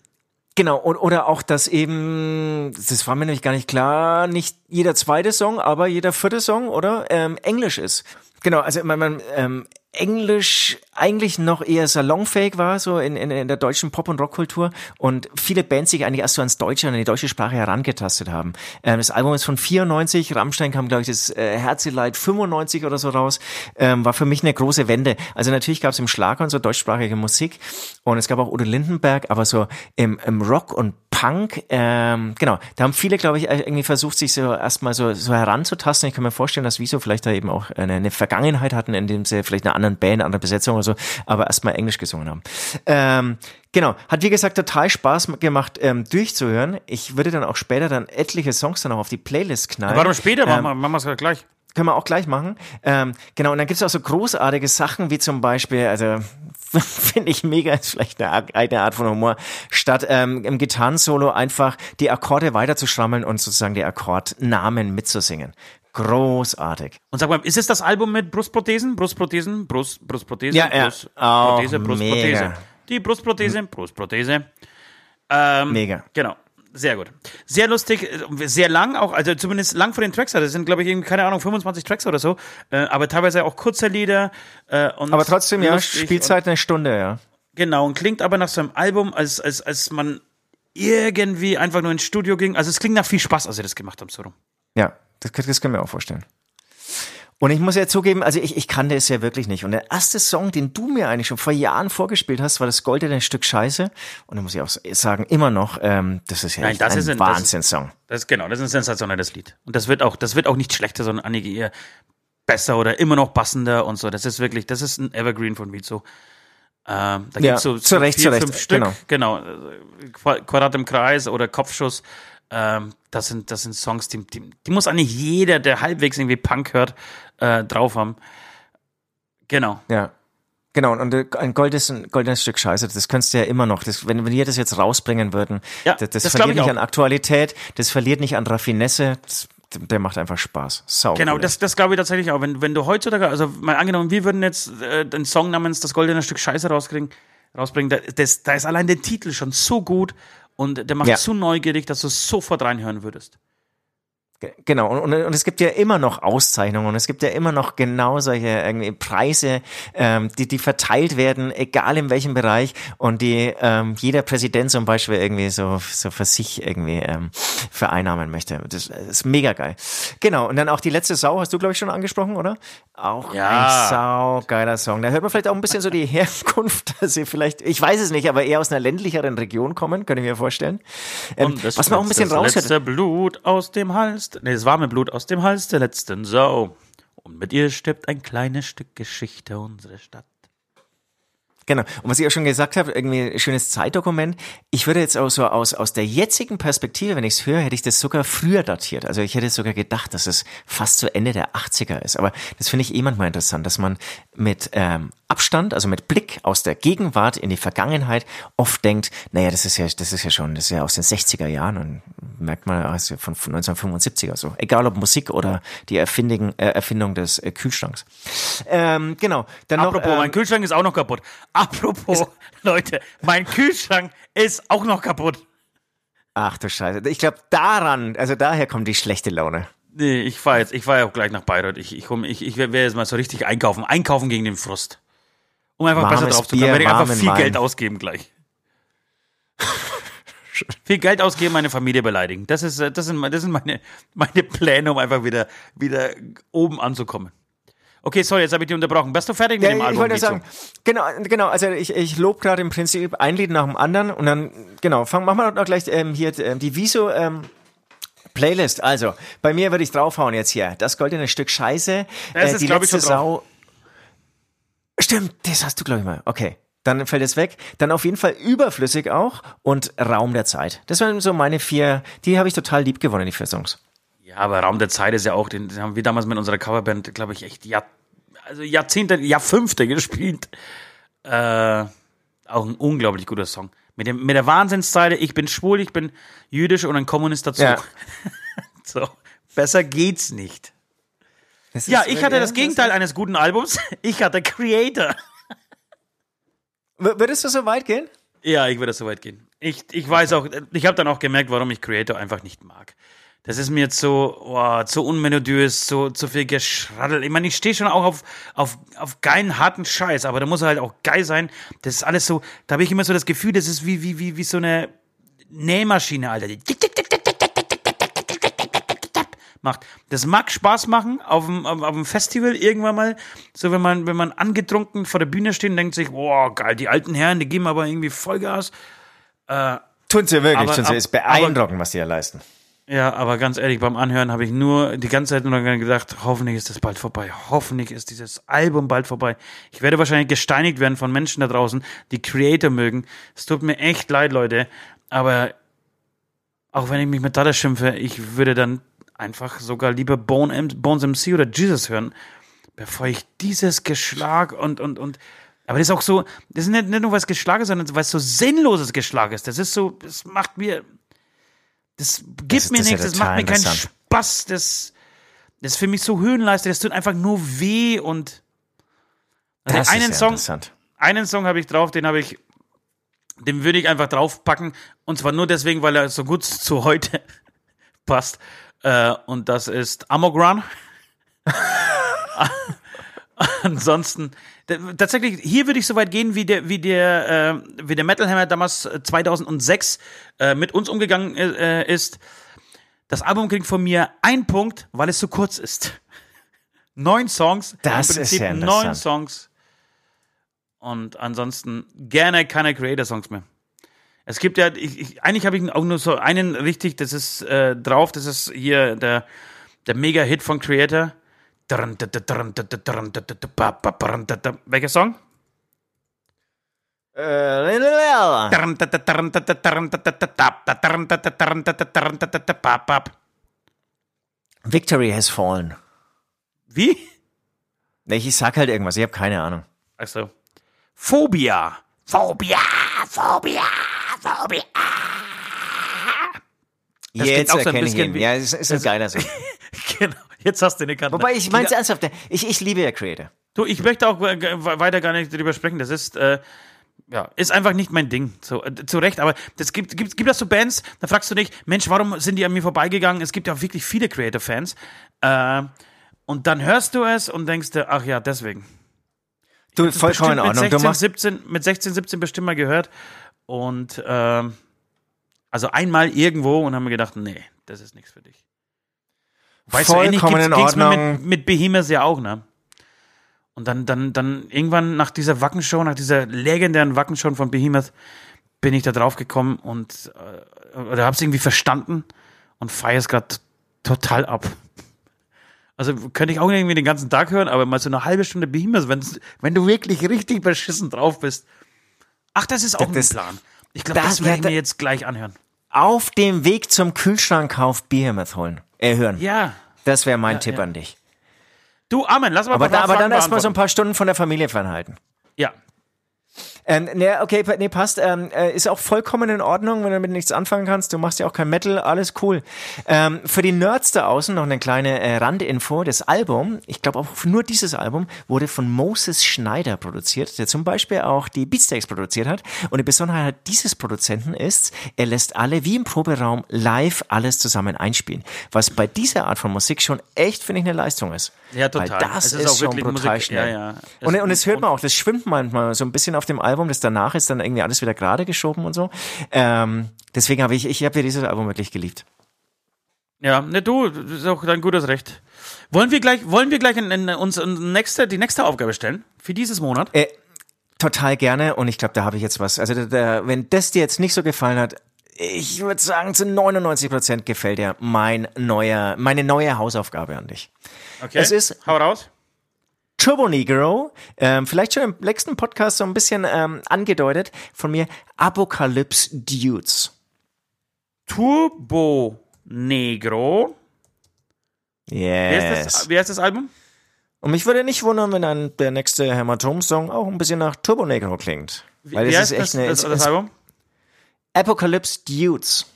Genau, und, oder auch, dass eben, das war mir nämlich gar nicht klar, nicht jeder zweite Song, aber jeder vierte Song, oder? Ähm, Englisch ist. Genau, also man, man ähm, Englisch eigentlich noch eher salonfähig war, so in, in, in der deutschen Pop- und Rockkultur und viele Bands sich eigentlich erst so ans Deutsche, an die deutsche Sprache herangetastet haben. Ähm, das Album ist von 94, Rammstein kam, glaube ich, das äh, Herzeleid 95 oder so raus, ähm, war für mich eine große Wende. Also natürlich gab es im Schlager und so deutschsprachige Musik und es gab auch Udo Lindenberg, aber so im, im Rock und Punk, ähm, genau, da haben viele, glaube ich, irgendwie versucht, sich so erstmal so, so heranzutasten. Ich kann mir vorstellen, dass Wieso vielleicht da eben auch eine, eine Vergangenheit hatten, indem sie vielleicht eine anderen Band, andere Besetzung oder so, aber erstmal Englisch gesungen haben. Ähm, genau, hat wie gesagt total Spaß gemacht, ähm, durchzuhören. Ich würde dann auch später dann etliche Songs dann auch auf die Playlist knallen. Warum später? Ähm, machen wir machen wir's gleich. können wir auch gleich machen. Ähm, genau, und dann gibt's auch so großartige Sachen wie zum Beispiel, also (laughs) finde ich mega, ist vielleicht eine, Art- eine Art von Humor, statt ähm, im Gitarrensolo einfach die Akkorde weiterzuschrammeln und sozusagen die Akkordnamen mitzusingen. Großartig. Und sag mal, ist es das Album mit Brustprothesen? Brustprothesen, Brust, Brustprothese, Ja, ja. Brust, Auch Prothese, Brustprothese. mega. Die Brustprothese, Brustprothese. Ähm, Mega. Genau. Sehr gut. Sehr lustig, äh, sehr lang auch, also zumindest lang von den Tracks. Das sind, glaube ich, irgendwie, keine Ahnung, 25 Tracks oder so. Äh, aber teilweise auch kurze Lieder. Äh, Aber trotzdem, ja, Spielzeit eine Stunde, ja. Genau, und klingt aber nach so einem Album, als, als, als man irgendwie einfach nur ins Studio ging. Also es klingt nach viel Spaß, als sie das gemacht haben, so rum. Ja, das, das können wir auch vorstellen. Und ich muss ja zugeben, also ich, ich kannte es ja wirklich nicht. Und der erste Song, den du mir eigentlich schon vor Jahren vorgespielt hast, war das goldene Stück Scheiße. Und da muss ich auch sagen, immer noch, ähm, das ist ja Nein, das ein ist ein- das ist- Wahnsinnssong. Das ist genau, das ist ein sensationelles Lied. Und das wird auch, das wird auch nicht schlechter, sondern einige eher besser oder immer noch passender und so. Das ist wirklich, das ist ein Evergreen von Vizo. Ähm, da Ja, gibt's so, zu so Recht, vier, zu Recht, fünf Stück. genau. Genau. äh, Qua- Quadrat im Kreis oder Kopfschuss. Ähm, das sind, das sind Songs, die, die, die muss eigentlich jeder, der halbwegs irgendwie Punk hört, äh, drauf haben. Genau. Ja. Genau, und äh, ein goldenes, ein goldenes Stück Scheiße, das könntest du ja immer noch, das, wenn, wenn wir das jetzt rausbringen würden, Ja, das, das, das verliert ich nicht auch. an Aktualität, das verliert nicht an Raffinesse, das, der macht einfach Spaß. Sau Genau, cool. das, das glaube ich tatsächlich auch. Wenn, wenn du heutzutage, also mal angenommen, wir würden jetzt äh, den Song namens Das goldene Stück Scheiße rauskriegen, rausbringen, da, das, da ist allein der Titel schon so gut und der macht Ja. so neugierig, dass du sofort reinhören würdest. Ge- Genau, und, und, und es gibt ja immer noch Auszeichnungen und es gibt ja immer noch genau solche irgendwie Preise, ähm, die, die verteilt werden, egal in welchem Bereich und die ähm, jeder Präsident zum Beispiel irgendwie so, so für sich irgendwie ähm, vereinnahmen möchte. Das ist mega geil. Genau, und dann auch die letzte Sau, hast du glaube ich schon angesprochen, oder? Auch Ja. ein saugeiler Song. Da hört man vielleicht auch ein bisschen so die (laughs) Herkunft, dass sie vielleicht, ich weiß es nicht, aber eher aus einer ländlicheren Region kommen, könnte ich mir vorstellen. Ähm, das was man auch ein bisschen das raushört. letzte Blut aus dem Hals, nee, das warme Blut aus dem Hals der letzten Sau. Und mit ihr stirbt ein kleines Stück Geschichte unserer Stadt. Genau. Und was ich auch schon gesagt habe, irgendwie ein schönes Zeitdokument. Ich würde jetzt auch so aus, aus der jetzigen Perspektive, wenn ich es höre, hätte ich das sogar früher datiert. Also ich hätte sogar gedacht, dass es fast zu Ende der 80er ist. Aber das finde ich eh manchmal interessant, dass man mit ähm, Abstand, also mit Blick aus der Gegenwart in die Vergangenheit oft denkt, naja, das ist ja, das ist ja schon, das ist ja aus den 60er Jahren und merkt man, ja von, von 1975 oder so. Egal ob Musik oder die Erfindung, äh, Erfindung des äh, Kühlschranks. Ähm, genau. Dann noch, Apropos, ähm, mein Kühlschrank ist auch noch kaputt. Apropos, Leute, mein Kühlschrank ist auch noch kaputt. Ach du Scheiße. Ich glaube, daran, also daher kommt die schlechte Laune. Nee, ich fahre jetzt, ich fahre ja auch gleich nach Bayreuth. Ich, ich, komm- ich, ich werde jetzt mal so richtig einkaufen. Einkaufen gegen den Frust. Um einfach besser Warmes drauf zu kommen, werde ich einfach viel Wein. Geld ausgeben gleich. (laughs) Viel Geld ausgeben, meine Familie beleidigen. Das ist, äh, das sind, das sind meine, meine Pläne, um einfach wieder, wieder oben anzukommen. Okay, sorry, jetzt habe ich dich unterbrochen. Bist du fertig mit Ja, dem ich Album? wollte Vizo? sagen, genau, genau, also ich, ich lobe gerade im Prinzip ein Lied nach dem anderen und dann, genau, fangen machen wir doch gleich ähm, hier ähm, die Wieso ähm, Playlist. Also, bei mir würde ich draufhauen jetzt hier. Das goldene Stück Scheiße. Das äh, ist, die ich, letzte drauf. Sau. Stimmt, das hast du, glaube ich, mal. Okay. Dann fällt es weg. Dann auf jeden Fall überflüssig auch und Raum der Zeit. Das waren so meine vier, die habe ich total lieb gewonnen, die vier Songs. Ja, aber Raum der Zeit ist ja auch, den, den haben wir damals mit unserer Coverband, glaube ich, echt Jahr, also Jahrzehnte, Jahrfünfte gespielt. Äh, auch ein unglaublich guter Song. Mit, dem, mit der Wahnsinnszeile, ich bin schwul, ich bin jüdisch und ein Kommunist dazu. Ja. (laughs) so, besser geht's nicht. Ja, ich hatte das Gegenteil eines guten Albums. (laughs) Ich hatte Creator. W- Würdest du so weit gehen? Ja, ich würde so weit gehen. Ich, ich weiß auch, ich habe dann auch gemerkt, warum ich Creator einfach nicht mag das ist mir jetzt so, oh, zu unmelodiös, so, zu viel geschraddelt. Ich meine, ich stehe schon auch auf, auf, auf geilen, harten Scheiß, aber da muss er halt auch geil sein. Das ist alles so, da habe ich immer so das Gefühl, das ist wie, wie, wie, wie so eine Nähmaschine, Alter. Die macht. Das mag Spaß machen auf dem, auf, auf dem Festival irgendwann mal. So, wenn man, wenn man angetrunken vor der Bühne steht und denkt sich, boah, geil, die alten Herren, die geben aber irgendwie Vollgas. Äh, Tun sie wirklich, aber, ab, ist beeindruckend, aber, was sie ja leisten. Ja, aber ganz ehrlich, beim Anhören habe ich nur die ganze Zeit nur gedacht, hoffentlich ist das bald vorbei. Hoffentlich ist dieses Album bald vorbei. Ich werde wahrscheinlich gesteinigt werden von Menschen da draußen, die Creator mögen. Es tut mir echt leid, Leute. Aber auch wenn ich mich mit Dada schimpfe, ich würde dann einfach sogar lieber Bone Bones MC oder Jesus hören, bevor ich dieses Geschlag und, und, und, aber das ist auch so, das ist nicht, nicht nur was Geschlag ist, sondern es so sinnloses Geschlag ist. Das ist so, das macht mir, das gibt ist- mir das ist ja nichts, das macht mir keinen. Spaß, das, das ist für mich so Höhenleiste, das tut einfach nur weh und also Das einen ist Song, einen Song habe ich drauf, den habe ich, den würde ich einfach draufpacken und zwar nur deswegen, weil er so gut zu heute (laughs) passt äh, und das ist Amok Run. (laughs) Ansonsten, tatsächlich, hier würde ich so weit gehen, wie der, wie der, äh, wie der Metal Hammer damals äh, 2006 äh, mit uns umgegangen äh, ist. Das Album kriegt von mir ein Punkt, weil es so kurz ist. (laughs) Neun Songs. Das im ist Prinzip ja neun. Songs. Und ansonsten gerne keine Creator-Songs mehr. Es gibt ja, ich, ich, eigentlich habe ich auch nur so einen richtig, das ist äh, drauf, das ist hier der, der Mega-Hit von Creator. Welcher Song? Äh, Victory has fallen. Wie? Nee, Ich sag halt irgendwas, ich habe keine Ahnung. Also, Phobia. Phobia, Phobia, Phobia. Das Jetzt auch so ein bisschen Ja, es ist ein geiler Song. (laughs) Genau, jetzt hast du eine Karte. Wobei ich meine ernsthaft, ich, ich liebe ja Creator. Du, ich möchte auch weiter gar nicht drüber sprechen. Das ist, äh, ja, ist einfach nicht mein Ding. So, äh, zu Recht, aber das gibt, gibt, gibt das so Bands, da fragst du dich, Mensch, warum sind die an mir vorbeigegangen? Es gibt ja auch wirklich viele Creator-Fans. Äh, und dann hörst du es und denkst dir, ach ja, deswegen. Du, vollkommen in Ordnung. Mit Du 16, machst, 17, mit 16, 17 bestimmt mal gehört. Und ähm, also einmal irgendwo und haben mir gedacht, nee, das ist nichts für dich. Weißt du, ähnlich ging's, in ging's mir Ordnung. mit, mit Behemoth ja auch, ne? Und dann, dann, dann irgendwann nach dieser Wackenshow, nach dieser legendären Wackenshow von Behemoth, bin ich da drauf gekommen und äh, oder hab's irgendwie verstanden und feiere es gerade total ab. Also könnte ich auch irgendwie den ganzen Tag hören, aber mal so eine halbe Stunde Behemoth, wenn's, wenn du wirklich richtig beschissen drauf bist. Ach, das ist auch Das- ein Plan. Ich glaube, das das werde wär ich da- mir jetzt gleich anhören. Auf dem Weg zum Kühlschrankkauf Behemoth holen. Äh, hören. Ja. Das wäre mein Tipp ja. an dich. Du, Amen, lass mal Aber, da, aber dann erstmal so ein paar Stunden von der Familie fernhalten. Ja. Ähm, ne, okay, nee, passt. Ähm, äh, ist auch vollkommen in Ordnung, wenn du damit nichts anfangen kannst. Du machst ja auch kein Metal, alles cool. Ähm, für die Nerds da außen noch eine kleine äh, Randinfo. Das Album, ich glaube auch nur dieses Album, wurde von Moses Schneider produziert, der zum Beispiel auch die Beatsteaks produziert hat. Und die Besonderheit dieses Produzenten ist, er lässt alle wie im Proberaum live alles zusammen einspielen. Was bei dieser Art von Musik schon echt, finde ich, eine Leistung ist. Ja, total. Weil das Es ist, ist auch schon wirklich brutal Musik- schnell. ja, ja. Und, Es- und es hört man auch, das schwimmt manchmal so ein bisschen auf dem Album Album, das danach ist dann irgendwie alles wieder gerade geschoben und so. Ähm, deswegen habe ich, ich habe dieses Album wirklich geliebt. Ja, ne, du, das ist auch dein gutes Recht. Wollen wir gleich, wollen wir gleich in, in, uns in nächste, die nächste Aufgabe stellen? Für dieses Monat? Äh, total gerne und ich glaube, da habe ich jetzt was. Also der, der, wenn das dir jetzt nicht so gefallen hat, ich würde sagen, zu 99 Prozent gefällt dir mein neuer, meine neue Hausaufgabe an dich. Okay. Es ist Hau raus. Turbo Negro, ähm, vielleicht schon im letzten Podcast so ein bisschen ähm, angedeutet, von mir Apocalypse Dudes. Turbo Negro. Yes. Wer ist, das, das Album? Und mich würde nicht wundern, wenn ein, der nächste Hämatom-Song auch ein bisschen nach Turbo Negro klingt. Weil Wie das heißt ist echt das, eine das, das Album? Apocalypse Dudes.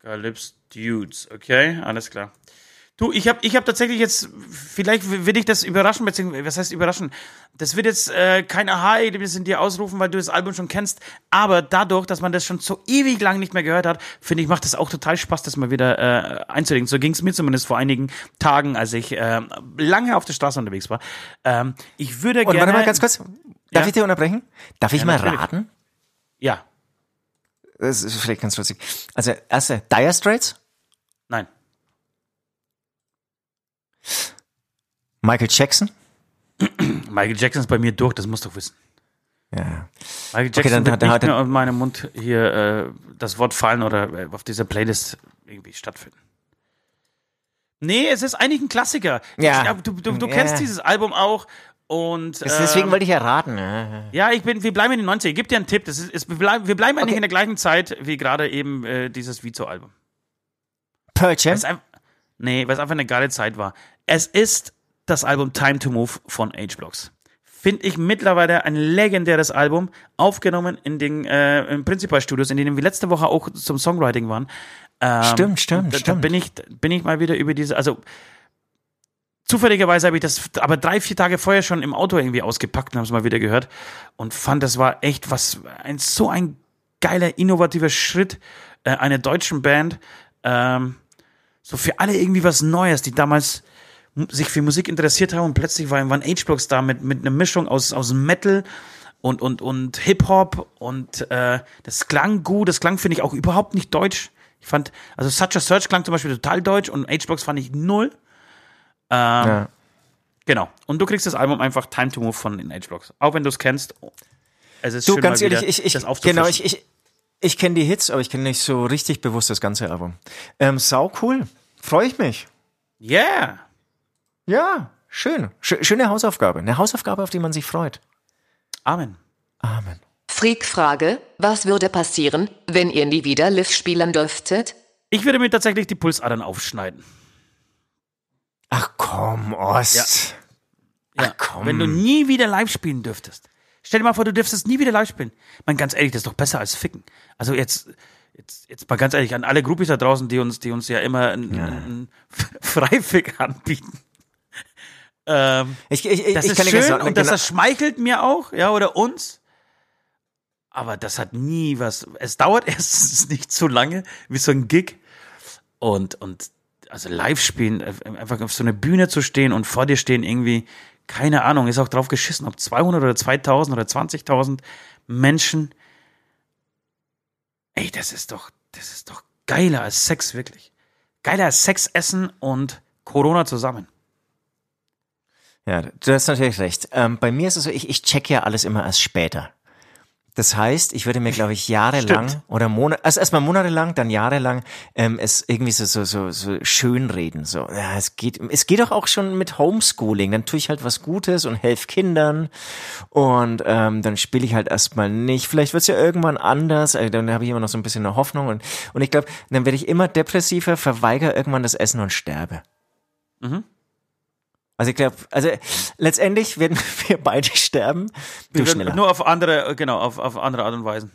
Calypse Dudes, okay, alles klar. Du, ich habe ich hab tatsächlich jetzt, vielleicht will ich das überraschen, beziehungsweise, was heißt überraschen? Das wird jetzt äh, kein Aha-Erlebnis in dir ausrufen, weil du das Album schon kennst, aber dadurch, dass man das schon so ewig lang nicht mehr gehört hat, finde ich, macht es auch total Spaß, das mal wieder äh, einzulegen. So ging es mir zumindest vor einigen Tagen, als ich äh, lange auf der Straße unterwegs war. Ähm, ich würde Und gerne... warte mal ganz kurz. Darf Ja. ich dir unterbrechen? Darf ich Ja, mal natürlich. raten? Ja, Das ist vielleicht ganz lustig. Also, erste, Dire Straits, nein. Michael Jackson. Michael Jackson ist bei mir durch, das musst du wissen. Ja. Michael Jackson dann- wird dann- nicht dann- mehr auf meinem Mund hier äh, das Wort fallen oder äh, auf dieser Playlist irgendwie stattfinden. Nee, es ist eigentlich ein Klassiker. Ja. Du du, du Ja. kennst dieses Album auch und Das- Deswegen ähm, wollte ich ja raten. Ja. ja, ich bin, wir bleiben in den 90 Ich gebe dir einen Tipp. Das ist, ist, wir bleiben, wir bleiben eigentlich Okay. in der gleichen Zeit wie gerade eben äh, dieses Vizo-Album. Pearl Jam. Nee, weil es einfach eine geile Zeit war. Es ist das Album Time to Move von H-Blocks. Finde ich mittlerweile ein legendäres Album, aufgenommen in den äh, in Principal-Studios, in denen wir letzte Woche auch zum Songwriting waren. Ähm, Stimmt, stimmt, da, Da stimmt. bin ich, bin ich mal wieder über diese, also zufälligerweise habe ich das aber drei, vier Tage vorher schon im Auto irgendwie ausgepackt und habe es mal wieder gehört und fand, das war echt was, ein so ein geiler, innovativer Schritt äh, einer deutschen Band. Ähm, so für alle irgendwie was Neues, die damals sich für Musik interessiert haben und plötzlich waren, waren H-Blocks da mit, mit einer Mischung aus, aus Metal und, und, und Hip-Hop und äh, das klang gut, das klang, finde ich, auch überhaupt nicht deutsch. Ich fand, also Such a Search klang zum Beispiel total deutsch und H-Blocks fand ich null. Ähm, Ja. Genau. Und du kriegst das Album einfach Time to Move von den H-Blocks. Auch wenn du es kennst. Es ist Du, schön, ganz ehrlich, ich, ich, genau, ich, ich, ich kenne die Hits, aber ich kenne nicht so richtig bewusst das ganze Album. Ähm, sau cool. Freue ich mich. Yeah. Ja, schön. Sch schöne Hausaufgabe. Eine Hausaufgabe, auf die man sich freut. Amen. Amen. Freak-Frage, was würde passieren, wenn ihr nie wieder Liv spielen dürftet? Ich würde mir tatsächlich die Pulsadern aufschneiden. Ach komm, Ost. Ja, Ach, komm. Wenn du nie wieder live spielen dürftest. Stell dir mal vor, du dürftest nie wieder live spielen. Man, ganz ehrlich, das ist doch besser als ficken. Also jetzt, jetzt, jetzt mal ganz ehrlich, an alle Groupies da draußen, die uns, die uns ja immer einen, einen (laughs) Freifick anbieten. Ähm, Ich, ich, ich, das ich ist schön sagen, und das, genau- das schmeichelt mir auch, ja, oder uns. Aber das hat nie was. Es dauert (laughs) erstens nicht so lange wie so ein Gig. Und, und also live spielen, äh, einfach auf so einer Bühne zu stehen und vor dir stehen irgendwie, keine Ahnung, ist auch drauf geschissen, ob 200 oder 2000 oder 20.000 Menschen. Ey, das ist doch, das ist doch geiler als Sex, wirklich. Geiler als Sex essen und Corona zusammen. Ja, du hast natürlich recht. Ähm, bei mir ist es so, ich, ich check ja alles immer erst später. Das heißt, ich würde mir, glaube ich, jahrelang Stimmt. oder Monate, also erstmal monatelang, dann jahrelang ähm, es irgendwie so, so, so, so schön reden. So, ja, es geht, es geht doch auch schon mit Homeschooling. Dann tue ich halt was Gutes und helfe Kindern und ähm, dann spiele ich halt erstmal nicht. Vielleicht wird's ja irgendwann anders. Also, dann habe ich immer noch so ein bisschen eine Hoffnung und, und ich glaube, dann werde ich immer depressiver, verweigere irgendwann das Essen und sterbe. Also ich glaube, also letztendlich werden (laughs) wir beide sterben. Du Wir schneller. Nur auf andere, genau, auf, auf andere Art und Weise.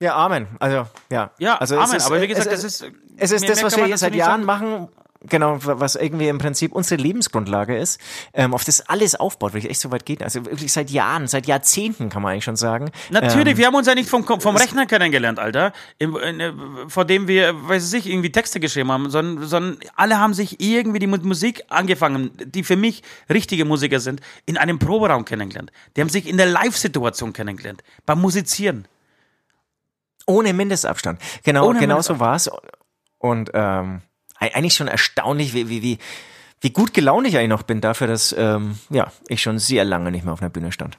Ja, Amen. Also ja. Ja, also Amen. Es ist, aber wie gesagt, es, das ist. es ist das, was wir hier seit Jahren sagen. machen. Genau, was irgendwie im Prinzip unsere Lebensgrundlage ist, ähm, auf das alles aufbaut, wirklich echt so weit geht. Also wirklich seit Jahren, seit Jahrzehnten kann man eigentlich schon sagen. Natürlich, Ähm, wir haben uns ja nicht vom, vom Rechner kennengelernt, Alter, im, äh, vor dem wir, weiß ich, irgendwie Texte geschrieben haben, sondern, sondern alle haben sich irgendwie die Mu- Musik angefangen, die für mich richtige Musiker sind, in einem Proberaum kennengelernt. Die haben sich in der Live-Situation kennengelernt, beim Musizieren. ohne Mindestabstand. Genau, Ohne genau Mindestab- so war's. Und ähm, eigentlich schon erstaunlich, wie, wie, wie, wie gut gelaunt ich eigentlich noch bin dafür, dass ähm, ja, ich schon sehr lange nicht mehr auf einer Bühne stand.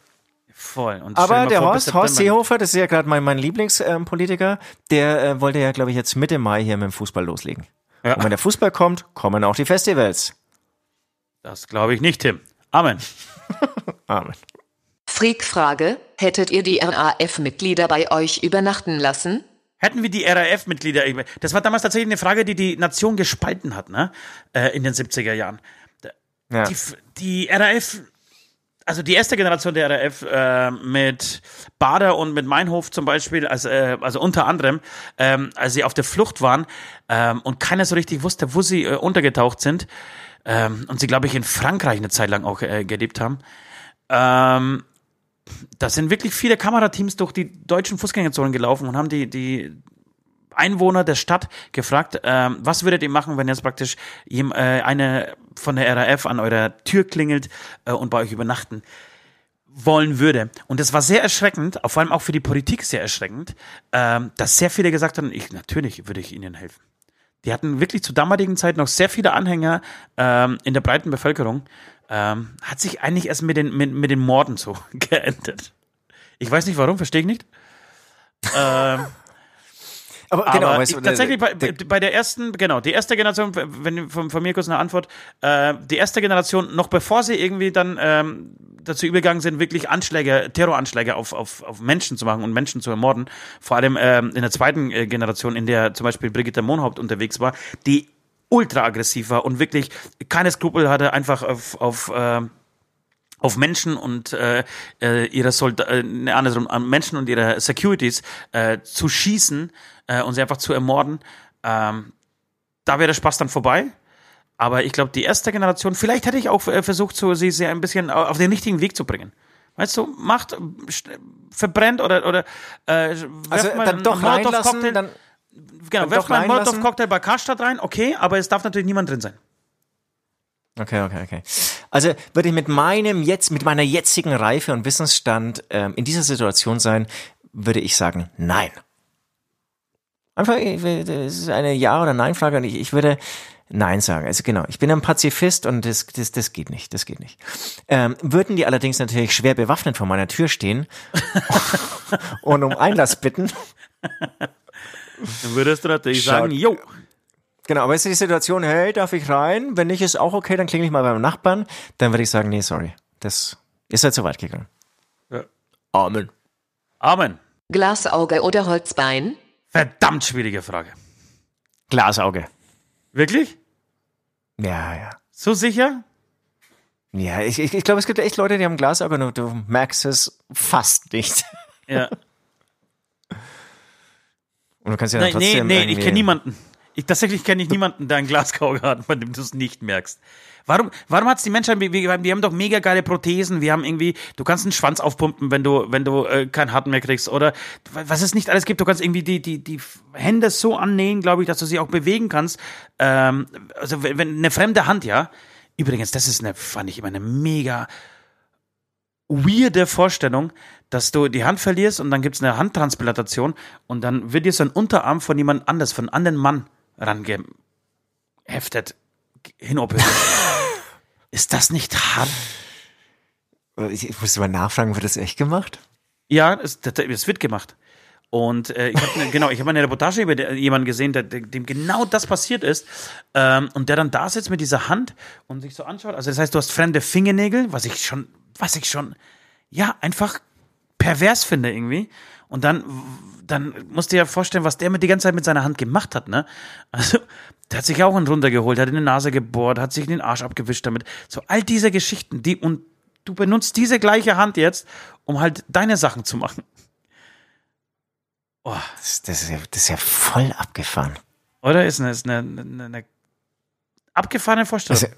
Voll. Aber der vor, Horst, Horst Seehofer, das ist ja gerade mein, mein Lieblingspolitiker, der äh, wollte ja, glaube ich, jetzt Mitte Mai hier mit dem Fußball loslegen. Ja. Und wenn der Fußball kommt, kommen auch die Festivals. Das glaube ich nicht, Tim. Amen. (laughs) Amen. Freak-Frage, hättet ihr die RAF-Mitglieder bei euch übernachten lassen? Hätten wir die RAF-Mitglieder, das war damals tatsächlich eine Frage, die die Nation gespalten hat, ne? Äh, in den 70er Jahren. Ja. Die, die RAF, also die erste Generation der RAF äh, mit Bader und mit Meinhof zum Beispiel, also, äh, also unter anderem, ähm, als sie auf der Flucht waren ähm, und keiner so richtig wusste, wo sie äh, untergetaucht sind ähm, und sie, glaube ich, in Frankreich eine Zeit lang auch äh, gelebt haben. Da sind wirklich viele Kamerateams durch die deutschen Fußgängerzonen gelaufen und haben die, die Einwohner der Stadt gefragt, ähm, was würdet ihr machen, wenn jetzt praktisch äh, eine von der RAF an eurer Tür klingelt äh, und bei euch übernachten wollen würde. Und das war sehr erschreckend, vor allem auch für die Politik sehr erschreckend, ähm, dass sehr viele gesagt haben, ich natürlich würde ich ihnen helfen. Die hatten wirklich zur damaligen Zeit noch sehr viele Anhänger ähm, in der breiten Bevölkerung. Ähm, hat sich eigentlich erst mit den, mit, mit den Morden so (laughs) geendet. Ich weiß nicht warum, verstehe ich nicht. Ähm, Aber (laughs) aber genau, ich, weißt du, tatsächlich bei, der, bei der ersten, genau, die erste Generation, wenn von, von mir kurz eine Antwort, äh, die erste Generation, noch bevor sie irgendwie dann ähm, dazu übergegangen sind, wirklich Anschläge, Terroranschläge auf, auf, auf Menschen zu machen und Menschen zu ermorden, vor allem ähm, in der zweiten äh, Generation, in der zum Beispiel Brigitte Mohnhaupt unterwegs war, die ultra aggressiv war und wirklich keine Skrupel hatte, einfach auf, auf äh, auf Menschen und äh, äh, ihre Solda äh, andersrum, an Menschen und ihre Securities äh, zu schießen äh, und sie einfach zu ermorden. Ähm, da wäre der Spaß dann vorbei. Aber ich glaube, die erste Generation, vielleicht hätte ich auch äh, versucht, so sie, sie ein bisschen au- auf den richtigen Weg zu bringen. Weißt du, macht, verbrennt oder, oder äh, also dann doch reinlassen, dann Genau, werft mal einen. Molotov-Cocktail bei Karstadt rein, okay, aber es darf natürlich niemand drin sein. Okay, okay, okay. Also würde ich mit meinem jetzt, mit meiner jetzigen Reife und Wissensstand ähm, in dieser Situation sein, würde ich sagen, nein. Einfach, das ist eine Ja- oder Nein-Frage und ich, ich würde Nein sagen. Also genau, ich bin ein Pazifist und das, das, das geht nicht, das geht nicht. Ähm, würden die allerdings natürlich schwer bewaffnet vor meiner Tür stehen (laughs) (laughs) und um Einlass bitten, Dann würdest du natürlich Schaut. sagen, jo, Genau, aber ist die Situation, hey, darf ich rein? Wenn nicht, ist auch okay, dann klinge ich mal beim Nachbarn. Dann würde ich sagen, nee, sorry. Das ist halt zu weit gegangen. Ja. Amen. Amen. Glasauge oder Holzbein? Verdammt schwierige Frage. Glasauge. Wirklich? Ja, ja. So sicher? Ja, ich, ich, ich glaube, es gibt echt Leute, die haben Glasauge und du merkst es fast nicht. Ja. (laughs) Und du kannst ja dann Nein, nee, trotzdem nee, ich irgendwie- kenne niemanden. Ich, tatsächlich kenne ich niemanden, der ein Glasauge hat, bei dem du es nicht merkst. Warum, warum hat's die Menschheit, wir, wir wir haben doch mega geile Prothesen, wir haben irgendwie, du kannst einen Schwanz aufpumpen, wenn du, wenn du äh, keinen Harten mehr kriegst, oder was es nicht alles gibt, du kannst irgendwie die, die, die Hände so annähen, glaube ich, dass du sie auch bewegen kannst. Ähm, also wenn, wenn eine fremde Hand, ja, übrigens, das ist eine, fand ich immer eine mega weirde Vorstellung, dass du die Hand verlierst und dann gibt's eine Handtransplantation und dann wird dir so ein Unterarm von jemand anders, von einem anderen Mann rangeheftet, hinoperiert. (laughs) Ist das nicht hart? Ich, ich musste mal nachfragen, wird das echt gemacht? Ja, es, es wird gemacht. Und äh, ich habe (laughs) genau, ich habe eine Reportage über de- jemanden gesehen, der, dem genau das passiert ist ähm, und der dann da sitzt mit dieser Hand und sich so anschaut. Also das heißt, du hast fremde Fingernägel, was ich schon, was ich schon, ja einfach pervers finde irgendwie. Und dann, dann musst du dir ja vorstellen, was der mit die ganze Zeit mit seiner Hand gemacht hat, ne? Also der hat sich auch einen runtergeholt, hat in die Nase gebohrt, hat sich in den Arsch abgewischt damit. So all diese Geschichten, die und du benutzt diese gleiche Hand jetzt, um halt deine Sachen zu machen. Oh, Das, das, ist, ja, das ist ja voll abgefahren. oder? Ist eine, ist eine, eine, eine Abgefahrene Vorstellung. Also,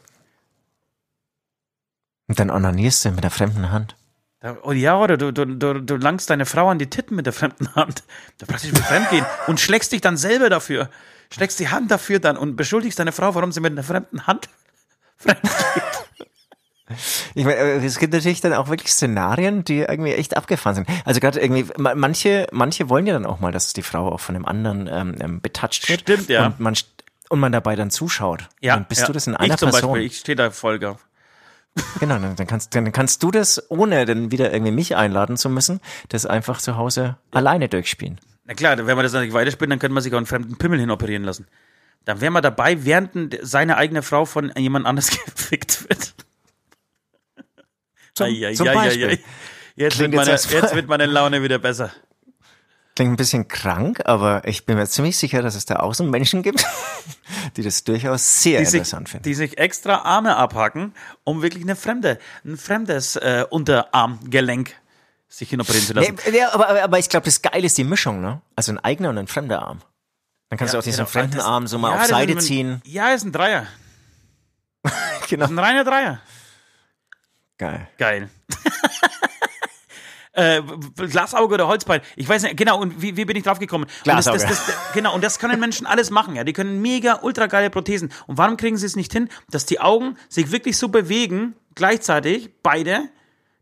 und dann onanierst du mit der fremden Hand. Oh ja, oder du, du, du, du langst deine Frau an die Titten mit der fremden Hand. Da praktisch mit Fremdgehen und schlägst dich dann selber dafür. Schlägst die Hand dafür dann und beschuldigst deine Frau, warum sie mit einer fremden Hand (laughs) fremd geht. Ich meine, äh, es gibt natürlich dann auch wirklich Szenarien, die irgendwie echt abgefahren sind. Also gerade irgendwie, ma- manche, manche wollen ja dann auch mal, dass die Frau auch von dem anderen ähm, ähm, betatscht wird. Stimmt, ja. Und man, und man dabei dann zuschaut. Ja, Dann bist ja. du das in einer ich zum Person. Beispiel, ich stehe da voll auf. Genau, dann dann kannst, dann kannst du das, ohne dann wieder irgendwie mich einladen zu müssen, das einfach zu Hause alleine durchspielen. Na klar, wenn wir das natürlich weiterspielen, dann könnte man sich auch einen fremden Pimmel hinoperieren lassen. Dann wären wir dabei, während seine eigene Frau von jemand anders (laughs) gefickt wird. Zum, Ei, zum ei, ei, Beispiel. ei. Jetzt, wird jetzt meine, erstmal- jetzt wird meine Laune wieder besser. Klingt ein bisschen krank, aber ich bin mir ziemlich sicher, dass es da auch so Menschen gibt, (laughs) die das durchaus sehr Die sich, interessant finden. die sich extra Arme abhacken, um wirklich eine fremde, ein fremdes äh, Unterarmgelenk sich hinoperieren zu lassen. Nee, ja, aber, aber, aber ich glaube, das Geile ist die Mischung, ne? Also ein eigener und ein fremder Arm. Dann kannst du auch diesen genau. fremden Arm so mal ja, auf Seite ein- ziehen. Ja, ist ein Dreier. (laughs) Genau. Ist ein reiner Dreier. Geil. Geil. (laughs) äh, Glasauge oder Holzbein. Ich weiß nicht, genau, und wie, wie bin ich drauf gekommen? Und Glasauge. Das, das, das, genau, und das können Menschen alles machen, ja. Die können mega, ultra geile Prothesen. Und warum kriegen sie es nicht hin, dass die Augen sich wirklich so bewegen, gleichzeitig, beide,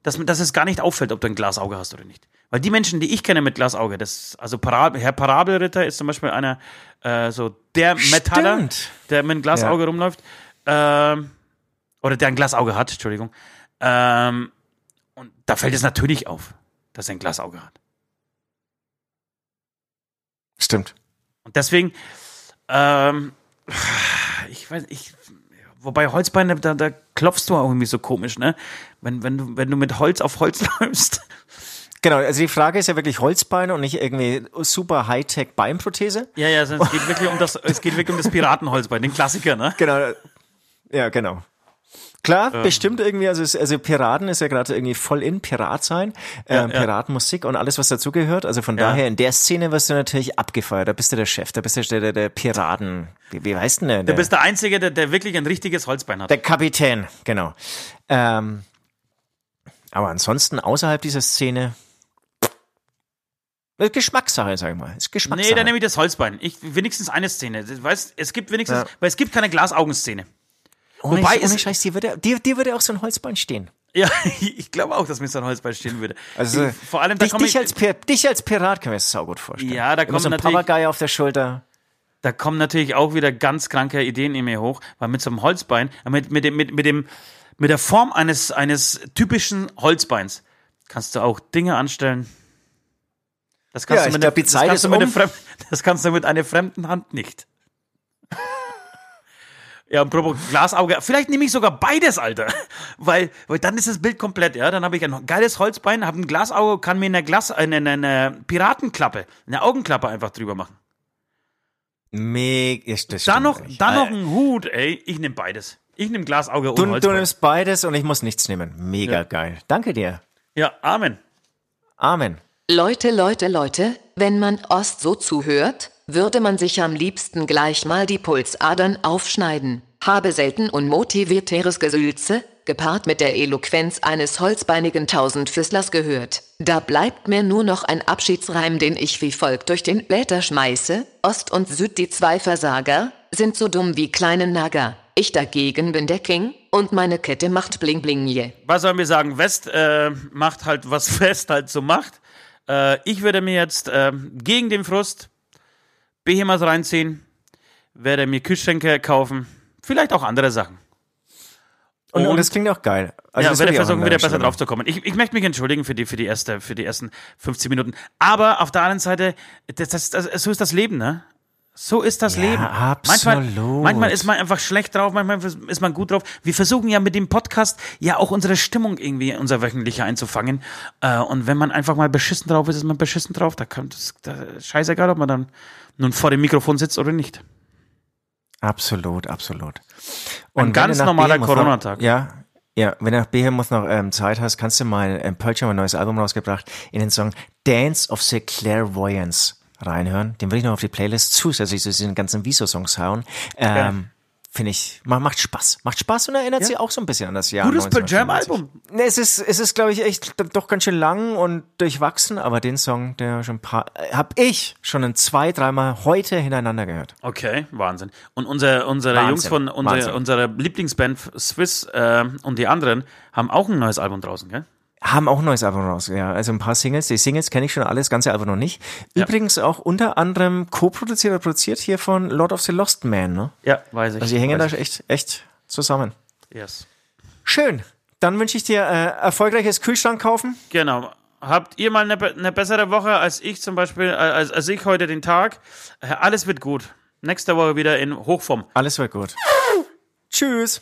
dass, dass es gar nicht auffällt, ob du ein Glasauge hast oder nicht. Weil die Menschen, die ich kenne mit Glasauge, das, also Parabel, Herr Parabelritter ist zum Beispiel einer, äh, so der Metaller, Stimmt. der mit einem Glasauge Ja. rumläuft, ähm, oder der ein Glasauge hat, Entschuldigung. Ähm, und da fällt es natürlich auf, dass er ein Glasauge hat. Stimmt. Und deswegen, ähm, ich weiß, ich, wobei Holzbeine, da, da klopfst du auch irgendwie so komisch, ne? Wenn, wenn du, wenn du mit Holz auf Holz (laughs) läufst. Genau, also die Frage ist ja wirklich Holzbeine und nicht irgendwie super Hightech Beinprothese. Ja, ja, es geht wirklich um das, es geht wirklich um das Piratenholzbein, den Klassiker, ne? Genau. Ja, genau. Klar, bestimmt irgendwie, also, also Piraten ist ja gerade irgendwie voll in Pirat sein, ähm, ja. Piratenmusik und alles, was dazugehört. Also von Ja. daher, in der Szene wirst du natürlich abgefeuert. Da bist du der Chef, da bist du der, der, der Piraten. Wie, wie heißt denn der? Du bist der Einzige, der, der wirklich ein richtiges Holzbein hat. Der Kapitän, genau. Ähm, aber ansonsten außerhalb dieser Szene. Ist Geschmackssache, sag ich mal. Ist Geschmackssache. Nee, dann nehme ich das Holzbein. Ich, wenigstens eine Szene. Weißt, es gibt wenigstens, Ja. weil es gibt keine Glasaugenszene. Ohne, wobei ohne Scheiß, dir würde, dir, dir würde auch so ein Holzbein stehen. Ja, (laughs) ich glaube auch, dass mir so ein Holzbein stehen würde. Also, Ich- vor allem, da dich, komme dich, ich, als, dich als Pirat kann man es saugut vorstellen. Ja, da kommen so ein natürlich- Papagei auf der Schulter. da kommen natürlich auch wieder ganz kranke Ideen in mir hoch, weil mit so einem Holzbein, mit, mit dem, mit, mit dem, mit der Form eines, eines typischen Holzbeins kannst du auch Dinge anstellen. Das kannst Ja, du mit, das kannst du um. Fremd, das kannst du mit einer fremden Hand nicht. Ja, und apropos Glasauge, vielleicht nehme ich sogar beides, Alter. (laughs) Weil, weil dann ist das Bild komplett, ja. Dann habe ich ein geiles Holzbein, habe ein Glasauge, kann mir eine Glas, eine, eine, eine Piratenklappe, eine Augenklappe einfach drüber machen. Mega, ist das Dann noch, dann noch Äh, ein Hut, ey. Ich nehme beides. Ich nehme Glasauge und Du, du Holzbein. nimmst beides und ich muss nichts nehmen. Mega geil. Danke dir. Ja, Amen. Amen. Leute, Leute, Leute, wenn man Ost so zuhört, würde man sich am liebsten gleich mal die Pulsadern aufschneiden. Habe selten unmotivierteres Gesülze, gepaart mit der Eloquenz eines holzbeinigen Tausendfüßlers gehört. Da bleibt mir nur noch ein Abschiedsreim, den ich wie folgt durch den Äther schmeiße. Ost und Süd, die zwei Versager, sind so dumm wie kleine Nager. Ich dagegen bin der King und meine Kette macht bling bling je. Was sollen wir sagen? West äh, macht halt, was (laughs) West halt so macht. Äh, ich würde mir jetzt äh, gegen den Frust Behemoth reinziehen, werde mir Kühlschränke kaufen, vielleicht auch andere Sachen. Und, und, Und- das klingt auch geil. Also ja, werde versuchen, wieder besser drauf zu kommen. Ich, ich möchte mich entschuldigen für die, für die erste, für die ersten 15 Minuten. Aber auf der anderen Seite, das, das, das, so ist das Leben, ne? So ist das Ja, Leben. Manchmal, absolut. manchmal ist man einfach schlecht drauf, manchmal ist man gut drauf. Wir versuchen ja mit dem Podcast ja auch unsere Stimmung irgendwie, unser wöchentlicher einzufangen. Äh, und wenn man einfach mal beschissen drauf ist, ist man beschissen drauf. Da das, da, scheißegal, ob man dann nun vor dem Mikrofon sitzt oder nicht. Absolut, absolut. Ein wenn ganz normaler Corona-Tag. Ja, ja, wenn du nach Behemoth noch ähm, Zeit hast, kannst du mal, ähm, Pearl ein neues Album rausgebracht, in den Song Dance of the Clairvoyance reinhören. Den will ich noch auf die Playlist zusätzlich zu diesen ganzen Viso-Songs hauen. Ähm, finde ich, macht Spaß. Macht Spaß und erinnert Ja. sie auch so ein bisschen an das Jahr. Gutes Pearl Jam 1995. Album. Ne, es ist, es ist, glaube ich, echt doch ganz schön lang und durchwachsen, aber den Song, der schon ein paar, äh, hab ich schon ein zwei, dreimal heute hintereinander gehört. Okay, Wahnsinn. Und unser, unsere Wahnsinn, Jungs von Wahnsinn. unsere, unserer Lieblingsband Swiss äh, und die anderen haben auch ein neues Album draußen, gell? Haben auch ein neues Album raus, ja. Also ein paar Singles. Die Singles kenne ich schon alles, das ganze Album noch nicht. Ja. Übrigens auch unter anderem co-produziert oder produziert hier von Lord of the Lost Man, ne? Ja, weiß ich. Also die hängen da echt, echt zusammen. Yes. Schön. Dann wünsche ich dir äh, erfolgreiches Kühlschrank kaufen. Genau. Habt ihr mal eine, eine bessere Woche als ich zum Beispiel, äh, als, als ich heute den Tag? Äh, alles wird gut. Nächste Woche wieder in Hochform. Alles wird gut. Tschüss.